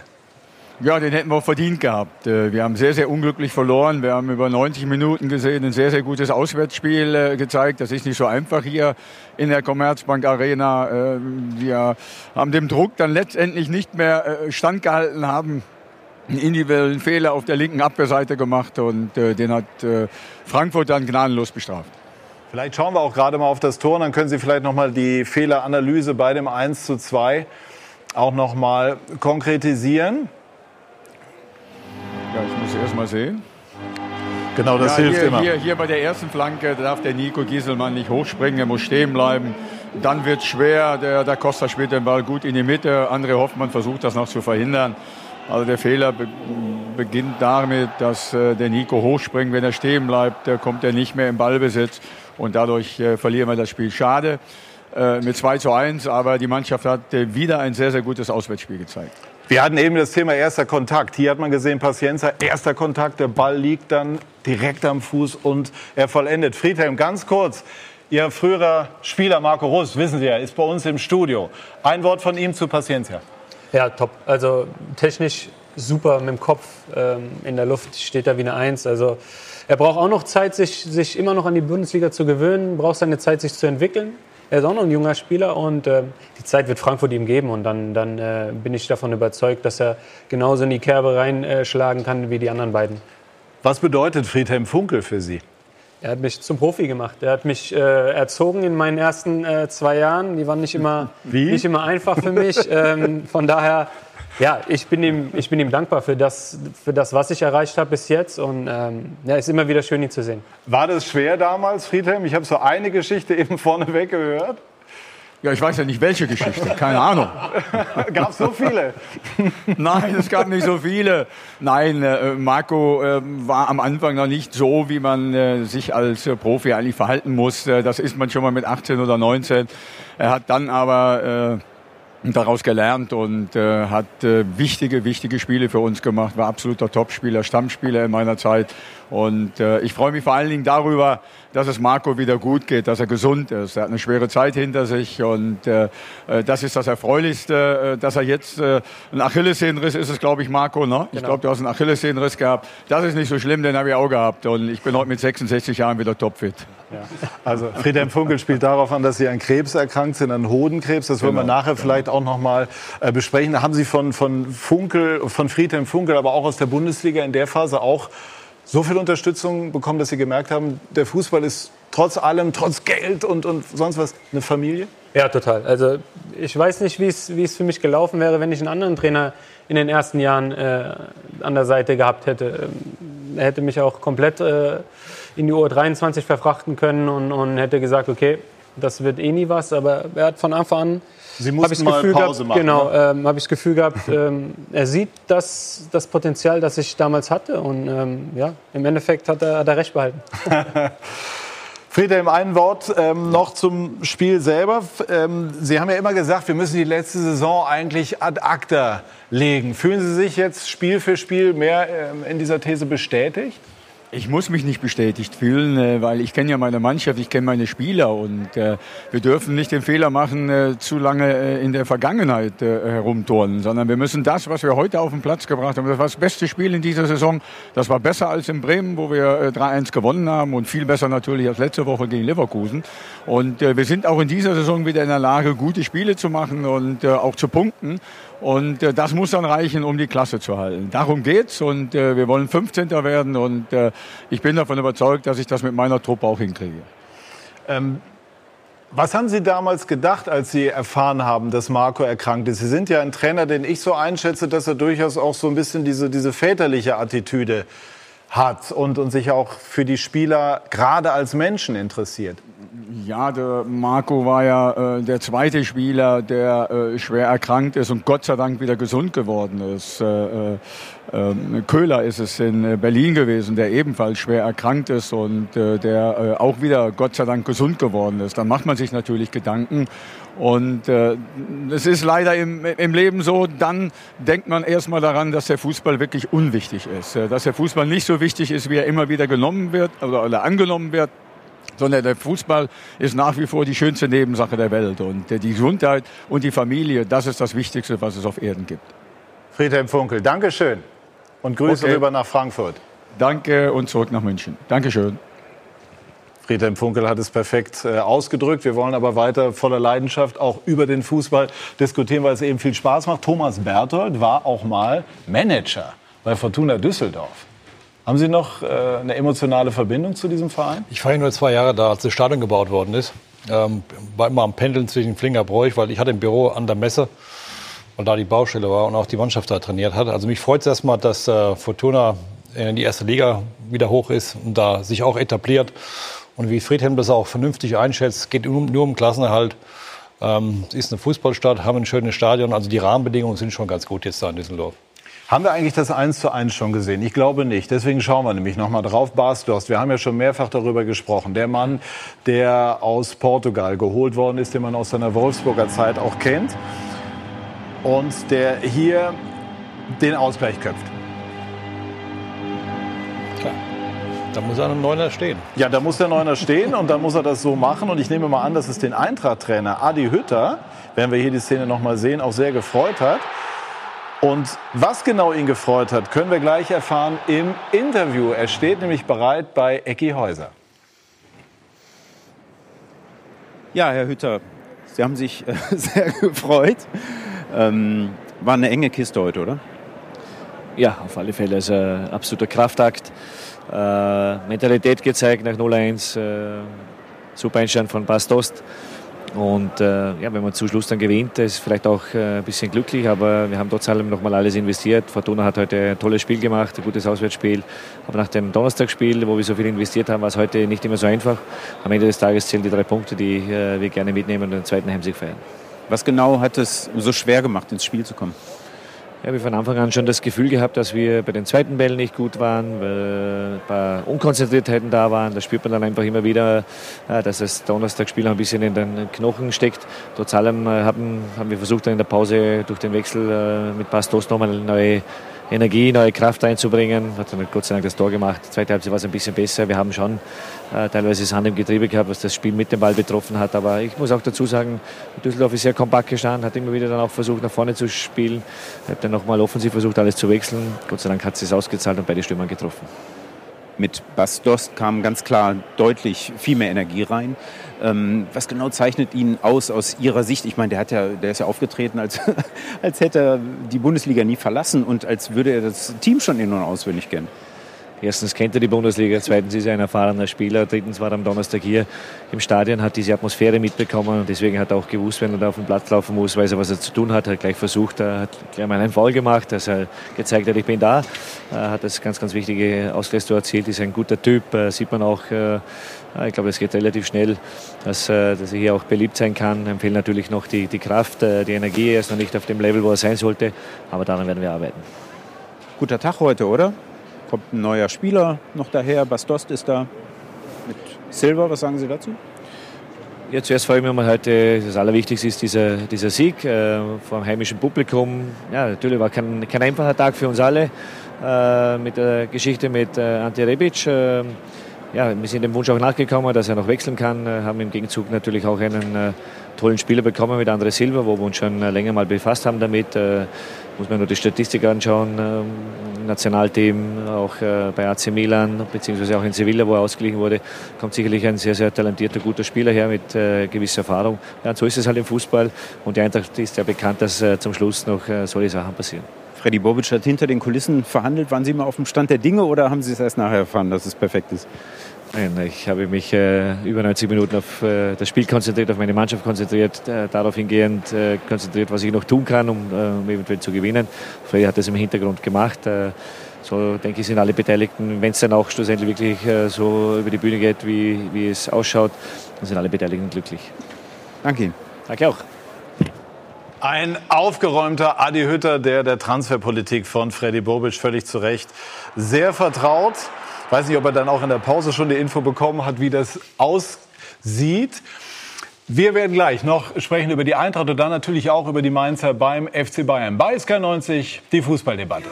Ja, den hätten wir auch verdient gehabt. Äh, wir haben sehr, sehr unglücklich verloren. Wir haben über 90 Minuten gesehen ein sehr, sehr gutes Auswärtsspiel äh, gezeigt. Das ist nicht so einfach hier in der Commerzbank Arena. Äh, wir haben dem Druck dann letztendlich nicht mehr standgehalten, haben einen individuellen Fehler auf der linken Abwehrseite gemacht und den hat Frankfurt dann gnadenlos bestraft. Vielleicht schauen wir auch gerade mal auf das Tor, dann können Sie vielleicht noch mal die Fehleranalyse bei dem 1 zu 2 auch noch mal konkretisieren. Ja, ich muss erst mal sehen. Genau, das ja, hilft hier, immer. Hier, hier bei der ersten Flanke darf der Nico Gieselmann nicht hochspringen, er muss stehen bleiben. Dann wird es schwer, der, der Costa spielt den Ball gut in die Mitte. André Hoffmann versucht das noch zu verhindern. Also der Fehler be beginnt damit, dass äh, der Nico hochspringt. Wenn er stehen bleibt, äh, kommt er nicht mehr im Ballbesitz und dadurch äh, verlieren wir das Spiel. Schade äh, mit 2 zu 1, aber die Mannschaft hat wieder ein sehr, sehr gutes Auswärtsspiel gezeigt. Wir hatten eben das Thema erster Kontakt. Hier hat man gesehen, Pacienza, erster Kontakt, der Ball liegt dann direkt am Fuß und er vollendet. Friedhelm, ganz kurz. Ihr früherer Spieler Marco Russ, wissen Sie ja, ist bei uns im Studio. Ein Wort von ihm zu Pacienza. Ja, top. Also technisch super mit dem Kopf ähm, in der Luft steht er wie eine Eins. Also er braucht auch noch Zeit, sich, sich immer noch an die Bundesliga zu gewöhnen, braucht seine Zeit, sich zu entwickeln. Er ist auch noch ein junger Spieler und äh, die Zeit wird Frankfurt ihm geben. Und dann, dann äh, bin ich davon überzeugt, dass er genauso in die Kerbe reinschlagen kann wie die anderen beiden. Was bedeutet Friedhelm Funkel für Sie? Er hat mich zum Profi gemacht. Er hat mich äh, erzogen in meinen ersten äh, zwei Jahren. Die waren nicht immer, <laughs> nicht immer einfach für mich. ähm, von daher ja, ich bin ihm, ich bin ihm dankbar für das, für das, was ich erreicht habe bis jetzt. Und ähm, ja, ist immer wieder schön, ihn zu sehen. War das schwer damals, Friedhelm? Ich habe so eine Geschichte <laughs> eben vorneweg gehört. Ja, ich weiß ja nicht, welche Geschichte. Keine Ahnung. <laughs> gab es so viele? <laughs> Nein, es gab nicht so viele. Nein, äh, Marco äh, war am Anfang noch nicht so, wie man äh, sich als Profi eigentlich verhalten muss. Das ist man schon mal mit 18 oder 19. Er hat dann aber daraus gelernt und äh, hat äh, wichtige, wichtige Spiele für uns gemacht, war absoluter Topspieler, Stammspieler in meiner Zeit. Und äh, ich freue mich vor allen Dingen darüber, dass es Marco wieder gut geht, dass er gesund ist. Er hat eine schwere Zeit hinter sich und äh, äh das ist das Erfreulichste, äh, dass er jetzt äh, ein Achillessehnenriss ist es, glaube ich, Marco. Ne? Ich genau. glaube, du hast einen Achillessehnenriss gehabt. Das ist nicht so schlimm, den habe ich auch gehabt und ich bin heute mit 66 Jahren wieder topfit. Ja. Also Friedhelm Funkel spielt darauf an, dass Sie an Krebs erkrankt sind, an Hodenkrebs. Das wollen genau. wir nachher vielleicht auch noch mal äh, besprechen. Da haben Sie von, von Funkel, von Friedhelm Funkel, aber auch aus der Bundesliga in der Phase auch so viel Unterstützung bekommen, dass Sie gemerkt haben, der Fußball ist trotz allem, trotz Geld und, und sonst was eine Familie? Ja, total. Also ich weiß nicht, wie es, für mich gelaufen wäre, wenn ich einen anderen Trainer in den ersten Jahren äh, an der Seite gehabt hätte. Ähm, er hätte mich auch komplett äh, in die U23 verfrachten können und, und hätte gesagt, okay, das wird eh nie was. Aber er hat von Anfang an Sie mussten mal Gefühl Pause gehabt, machen. Genau, ne? ähm, habe ich das Gefühl gehabt, <laughs> ähm, er sieht das, das Potenzial, das ich damals hatte. Und ähm, ja, im Endeffekt hat er, hat er recht behalten. <laughs> Friedhelm, ein Wort ähm, noch zum Spiel selber. Ähm, Sie haben ja immer gesagt, wir müssen die letzte Saison eigentlich ad acta legen. Fühlen Sie sich jetzt Spiel für Spiel mehr ähm, in dieser These bestätigt? Ich muss mich nicht bestätigt fühlen, äh, weil ich kenne ja meine Mannschaft, ich kenne meine Spieler und äh, wir dürfen nicht den Fehler machen, äh, zu lange in der Vergangenheit herumturnen, sondern wir müssen das, was wir heute auf den Platz gebracht haben, das war das beste Spiel in dieser Saison, das war besser als in Bremen, wo wir äh, 3-1 gewonnen haben und viel besser natürlich als letzte Woche gegen Leverkusen. Und wir sind auch in dieser Saison wieder in der Lage, gute Spiele zu machen und auch zu punkten. Und äh, das muss dann reichen, um die Klasse zu halten. Darum geht's und äh, wir wollen 15. werden und äh, ich bin davon überzeugt, dass ich das mit meiner Truppe auch hinkriege. Ähm, was haben Sie damals gedacht, als Sie erfahren haben, dass Marco erkrankt ist? Sie sind ja ein Trainer, den ich so einschätze, dass er durchaus auch so ein bisschen diese, diese väterliche Attitüde hat und, und sich auch für die Spieler gerade als Menschen interessiert. Ja, der Marco war ja äh, der zweite Spieler, der äh, schwer erkrankt ist und Gott sei Dank wieder gesund geworden ist. Äh, äh, ähm, Köhler ist es in äh, Berlin gewesen, der ebenfalls schwer erkrankt ist und äh, der auch wieder Gott sei Dank gesund geworden ist. Dann macht man sich natürlich Gedanken. Und es ist leider im, im Leben so, dann denkt man erstmal daran, dass der Fußball wirklich unwichtig ist. Dass der Fußball nicht so wichtig ist, wie er immer wieder genommen wird oder, oder angenommen wird sondern der Fußball ist nach wie vor die schönste Nebensache der Welt. Und die Gesundheit und die Familie, das ist das Wichtigste, was es auf Erden gibt. Friedhelm Funkel, Dankeschön. Und Grüße Okay. rüber nach Frankfurt. Danke und zurück nach München. Dankeschön. Friedhelm Funkel hat es perfekt äh, ausgedrückt. Wir wollen aber weiter voller Leidenschaft auch über den Fußball diskutieren, weil es eben viel Spaß macht. Thomas Berthold war auch mal Manager bei Fortuna Düsseldorf. Haben Sie noch äh, eine emotionale Verbindung zu diesem Verein? Ich war ja nur zwei Jahre da, als das Stadion gebaut worden ist. Ähm, war immer am Pendeln zwischen Flingerbräuch, weil ich hatte ein Büro an der Messe, weil da die Baustelle war und auch die Mannschaft da trainiert hat. Also mich freut es erstmal, dass äh, Fortuna in die erste Liga wieder hoch ist und da sich auch etabliert. Und wie Friedhelm das auch vernünftig einschätzt, geht nur, nur um Klassenerhalt. Ähm, es ist eine Fußballstadt, haben ein schönes Stadion. Also die Rahmenbedingungen sind schon ganz gut jetzt da in Düsseldorf. Haben wir eigentlich das 1 zu 1 schon gesehen? Ich glaube nicht. Deswegen schauen wir nämlich noch mal drauf. Bas Dost, wir haben ja schon mehrfach darüber gesprochen. Der Mann, der aus Portugal geholt worden ist, den man aus seiner Wolfsburger Zeit auch kennt. Und der hier den Ausgleich köpft. Da muss einer Neuner stehen. Ja, da muss der Neuner stehen und dann muss er das so machen. Und ich nehme mal an, dass es den Eintracht-Trainer Adi Hütter, werden wir hier die Szene noch mal sehen, auch sehr gefreut hat. Und was genau ihn gefreut hat, können wir gleich erfahren im Interview. Er steht nämlich bereit bei Ecki Häuser. Ja, Herr Hütter, Sie haben sich äh, <laughs> sehr gefreut. Ähm, war eine enge Kiste heute, oder? Ja, auf alle Fälle. Also ein absoluter Kraftakt. Äh, Mentalität gezeigt nach 0-1. Äh, super Einstand von Bastost. Und äh, ja, wenn man zum Schluss dann gewinnt, ist vielleicht auch äh, ein bisschen glücklich, aber wir haben trotz allem nochmal alles investiert. Fortuna hat heute ein tolles Spiel gemacht, ein gutes Auswärtsspiel. Aber nach dem Donnerstagsspiel, wo wir so viel investiert haben, war es heute nicht immer so einfach. Am Ende des Tages zählen die drei Punkte, die äh, wir gerne mitnehmen und den zweiten Heimsieg feiern. Was genau hat es so schwer gemacht, ins Spiel zu kommen? Ja, wir von Anfang an schon das Gefühl gehabt, dass wir bei den zweiten Bällen nicht gut waren, weil ein paar Unkonzentriertheiten da waren. Da spürt man dann einfach immer wieder, äh, dass das Donnerstagsspiel noch ein bisschen in den Knochen steckt. Trotz allem äh, haben, haben wir versucht, dann in der Pause durch den Wechsel äh, mit Bastos nochmal neue Energie, neue Kraft einzubringen. Hat dann Gott sei Dank das Tor gemacht. Zweite Halbzeit war es ein bisschen besser. Wir haben schon teilweise das Hand im Getriebe gehabt, was das Spiel mit dem Ball betroffen hat. Aber ich muss auch dazu sagen, Düsseldorf ist sehr kompakt gestanden, hat immer wieder dann auch versucht, nach vorne zu spielen. Hat dann nochmal offensiv versucht, alles zu wechseln. Gott sei Dank hat es ausgezahlt und beide Stürmer getroffen. Mit Bas Dost kam ganz klar deutlich viel mehr Energie rein. Ähm, was genau zeichnet ihn aus aus Ihrer Sicht? Ich meine, der, hat ja, der ist ja aufgetreten, als, <laughs> als hätte er die Bundesliga nie verlassen und als würde er das Team schon in- und auswendig kennen. Erstens kennt er die Bundesliga, zweitens ist er ein erfahrener Spieler, drittens war er am Donnerstag hier im Stadion, hat diese Atmosphäre mitbekommen und deswegen hat er auch gewusst, wenn er da auf den Platz laufen muss, weiß er, was er zu tun hat, hat gleich versucht, er hat gleich mal einen Foul gemacht, dass er gezeigt hat, ich bin da, er hat das ganz, ganz wichtige Ausgleichstor erzielt, ist ein guter Typ, äh, sieht man auch, äh, ich glaube, es geht relativ schnell, dass, äh, dass er hier auch beliebt sein kann. Empfehlen natürlich noch die, die Kraft, die Energie. Er ist noch nicht auf dem Level, wo er sein sollte, aber daran werden wir arbeiten. Guter Tag heute, oder? Kommt ein neuer Spieler noch daher. Bas Dost ist da mit Silver. Was sagen Sie dazu? Ja, zuerst freue ich mich mal heute, das Allerwichtigste ist dieser, dieser Sieg äh, vor dem heimischen Publikum. Ja, natürlich war kein, kein einfacher Tag für uns alle äh, mit der Geschichte mit äh, Ante Rebic. Äh, ja, wir sind dem Wunsch auch nachgekommen, dass er noch wechseln kann, äh, haben im Gegenzug natürlich auch einen äh, tollen Spieler bekommen mit André Silva, wo wir uns schon äh, länger mal befasst haben damit. Äh, muss man nur die Statistik anschauen, ähm, Nationalteam, auch äh, bei AC Milan, beziehungsweise auch in Sevilla, wo er ausgeglichen wurde, kommt sicherlich ein sehr, sehr talentierter, guter Spieler her mit äh, gewisser Erfahrung. Ja, so ist es halt im Fußball und die Eintracht ist ja bekannt, dass zum Schluss noch solche Sachen passieren. Freddy Bobic hat hinter den Kulissen verhandelt. Waren Sie mal auf dem Stand der Dinge oder haben Sie es erst nachher erfahren, dass es perfekt ist? Nein, ich habe mich äh, über 90 Minuten auf äh, das Spiel konzentriert, auf meine Mannschaft konzentriert, äh, darauf hingehend äh, konzentriert, was ich noch tun kann, um, äh, um eventuell zu gewinnen. Freddy hat das im Hintergrund gemacht. Äh, so denke ich, sind alle Beteiligten, wenn es dann auch schlussendlich wirklich so über die Bühne geht, wie, wie es ausschaut, dann sind alle Beteiligten glücklich. Danke Ihnen. Danke auch. Ein aufgeräumter Adi Hütter, der der Transferpolitik von Freddy Bobic völlig zu Recht sehr vertraut. Weiß nicht, ob er dann auch in der Pause schon die Info bekommen hat, wie das aussieht. Wir werden gleich noch sprechen über die Eintracht und dann natürlich auch über die Mainzer beim FC Bayern. Bei SK90 die Fußballdebatte.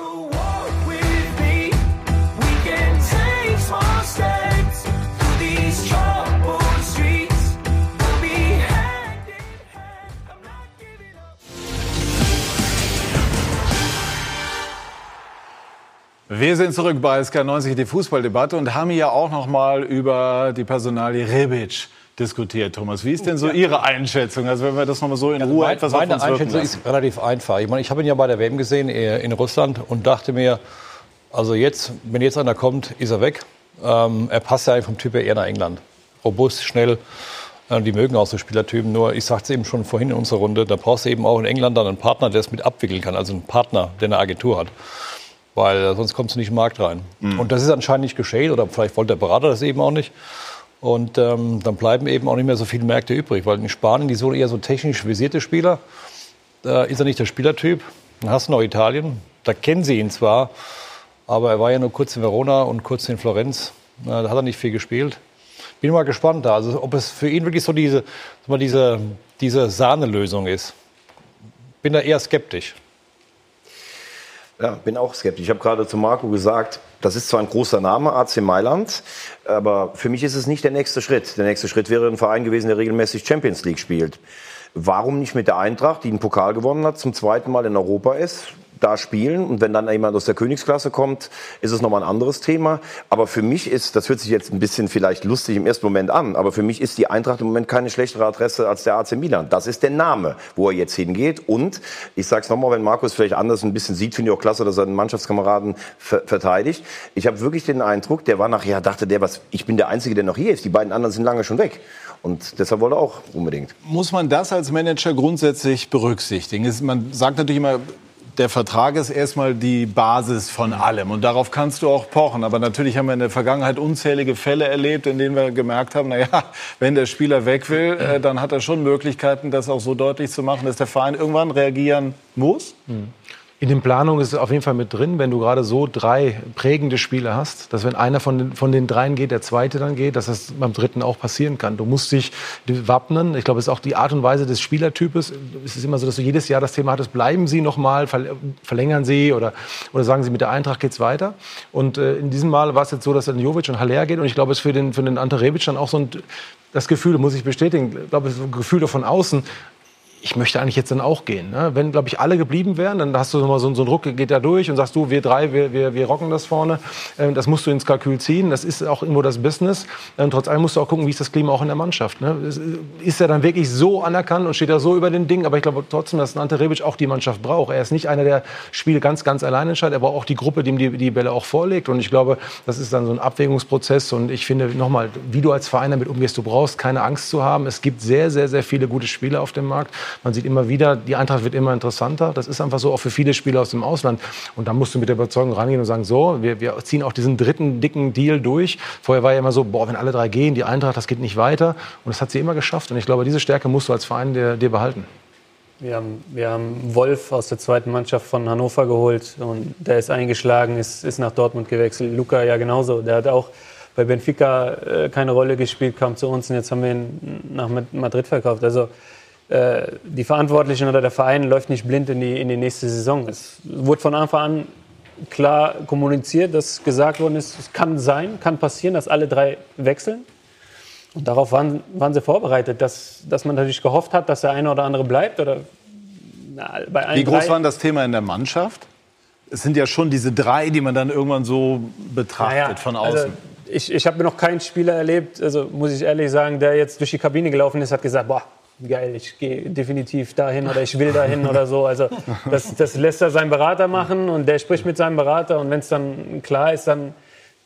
Wir sind zurück bei SK90, die Fußballdebatte, und haben hier auch noch mal über die Personalie Rebic diskutiert, Thomas. Wie ist denn so Ihre Einschätzung? Also wenn wir das noch mal so in Ruhe mein, etwas meine Einschätzung ist relativ einfach. Ich meine, ich habe ihn ja bei der WM gesehen äh, in Russland und dachte mir, also jetzt, wenn jetzt einer kommt, ist er weg. Ähm, er passt ja vom Typ her eher nach England. Robust, schnell. Äh, Die mögen auch so Spielertypen. Nur, ich sagte es eben schon vorhin in unserer Runde, da brauchst du eben auch in England dann einen Partner, der es mit abwickeln kann. Also einen Partner, der eine Agentur hat. Weil äh, sonst kommst du nicht im Markt rein. Und das ist anscheinend nicht geschehen. Oder vielleicht wollte der Berater das eben auch nicht. Und ähm, dann bleiben eben auch nicht mehr so viele Märkte übrig. Weil in Spanien, die so eher so technisch visierte Spieler, da ist er nicht der Spielertyp. Dann hast du noch Italien. Da kennen sie ihn zwar, aber er war ja nur kurz in Verona und kurz in Florenz. Na, Da hat er nicht viel gespielt. Bin mal gespannt da. Also ob es für ihn wirklich so diese, diese, diese Sahnelösung ist. Bin da eher skeptisch. Ja, bin auch skeptisch. Ich habe gerade zu Marco gesagt, das ist zwar ein großer Name, AC Mailand, aber für mich ist es nicht der nächste Schritt. Der nächste Schritt wäre ein Verein gewesen, der regelmäßig Champions League spielt. Warum nicht mit der Eintracht, die einen Pokal gewonnen hat, zum zweiten Mal in Europa ist, da spielen? Und wenn dann jemand aus der Königsklasse kommt, ist es nochmal ein anderes Thema. Aber für mich ist, das hört sich jetzt ein bisschen vielleicht lustig im ersten Moment an, aber für mich ist die Eintracht im Moment keine schlechtere Adresse als der AC Milan. Das ist der Name, wo er jetzt hingeht. Und ich sage es nochmal, wenn Markus vielleicht anders ein bisschen sieht, finde ich auch klasse, dass er den Mannschaftskameraden ver verteidigt. Ich habe wirklich den Eindruck, der war nachher, dachte der, was, ich bin der Einzige, der noch hier ist. Die beiden anderen sind lange schon weg. Und deshalb wollte er auch unbedingt. Muss man das als Manager grundsätzlich berücksichtigen? Man sagt natürlich immer, der Vertrag ist erstmal die Basis von allem und darauf kannst du auch pochen. Aber natürlich haben wir in der Vergangenheit unzählige Fälle erlebt, in denen wir gemerkt haben, na ja, <laughs> wenn der Spieler weg will, äh, dann hat er schon Möglichkeiten, das auch so deutlich zu machen, dass der Verein irgendwann reagieren muss. In den Planungen ist es auf jeden Fall mit drin, wenn du gerade so drei prägende Spiele hast, dass wenn einer von den, von den dreien geht, der zweite dann geht, dass das beim dritten auch passieren kann. Du musst dich wappnen. Ich glaube, es ist auch die Art und Weise des Spielertypes. Es ist immer so, dass du jedes Jahr das Thema hattest, bleiben Sie noch mal, ver- verlängern Sie oder, oder sagen Sie, mit der Eintracht geht's weiter. Und äh, in diesem Mal war es jetzt so, dass dann Jovic und Haller geht. Und ich glaube, es ist für den, für den Ante Rebic dann auch so ein, das Gefühl, muss ich bestätigen, ich glaube, ein Gefühl von außen, ich möchte eigentlich jetzt dann auch gehen. Ne? Wenn, glaube ich, alle geblieben wären, dann hast du noch mal so, so einen Ruck, geht da durch und sagst du, wir drei, wir, wir, wir rocken das vorne. Ähm, das musst du ins Kalkül ziehen. Das ist auch irgendwo das Business. Ähm, trotz allem musst du auch gucken, wie ist das Klima auch in der Mannschaft. Ne? Es- Ist er dann wirklich so anerkannt und steht da so über den Ding? Aber ich glaube trotzdem, dass Ante Rebic auch die Mannschaft braucht. Er ist nicht einer, der Spiele ganz, ganz allein entscheidet. Er braucht auch die Gruppe, die ihm die, die Bälle auch vorlegt. Und ich glaube, das ist dann so ein Abwägungsprozess. Und ich finde, nochmal, wie du als Verein damit umgehst, du brauchst keine Angst zu haben. Es gibt sehr, sehr, sehr viele gute Spieler auf dem Markt. Man sieht immer wieder, die Eintracht wird immer interessanter. Das ist einfach so, auch für viele Spieler aus dem Ausland. Und da musst du mit der Überzeugung rangehen und sagen, so, wir, wir ziehen auch diesen dritten dicken Deal durch. Vorher war ja immer so, boah, wenn alle drei gehen, die Eintracht, das geht nicht weiter. Und das hat sie immer geschafft. Und ich glaube, diese Stärke musst du als Verein dir, dir behalten. Wir haben, wir haben Wolf aus der zweiten Mannschaft von Hannover geholt und der ist eingeschlagen, ist, ist nach Dortmund gewechselt. Luca ja genauso. Der hat auch bei Benfica äh, keine Rolle gespielt, kam zu uns und jetzt haben wir ihn nach Mad- Madrid verkauft. Also die Verantwortlichen oder der Verein läuft nicht blind in die, in die nächste Saison. Es wurde von Anfang an klar kommuniziert, dass gesagt worden ist, es kann sein, kann passieren, dass alle drei wechseln. Und darauf waren, waren sie vorbereitet, dass, dass man natürlich gehofft hat, dass der eine oder andere bleibt. Oder, na, bei allen Wie groß drei. war das Thema in der Mannschaft? Es sind ja schon diese drei, die man dann irgendwann so betrachtet Naja, von also außen. ich ich habe noch keinen Spieler erlebt, also muss ich ehrlich sagen, der jetzt durch die Kabine gelaufen ist, hat gesagt, boah, geil, ich gehe definitiv dahin oder ich will dahin oder so. Also das, das lässt er seinen Berater machen und der spricht mit seinem Berater und wenn es dann klar ist, dann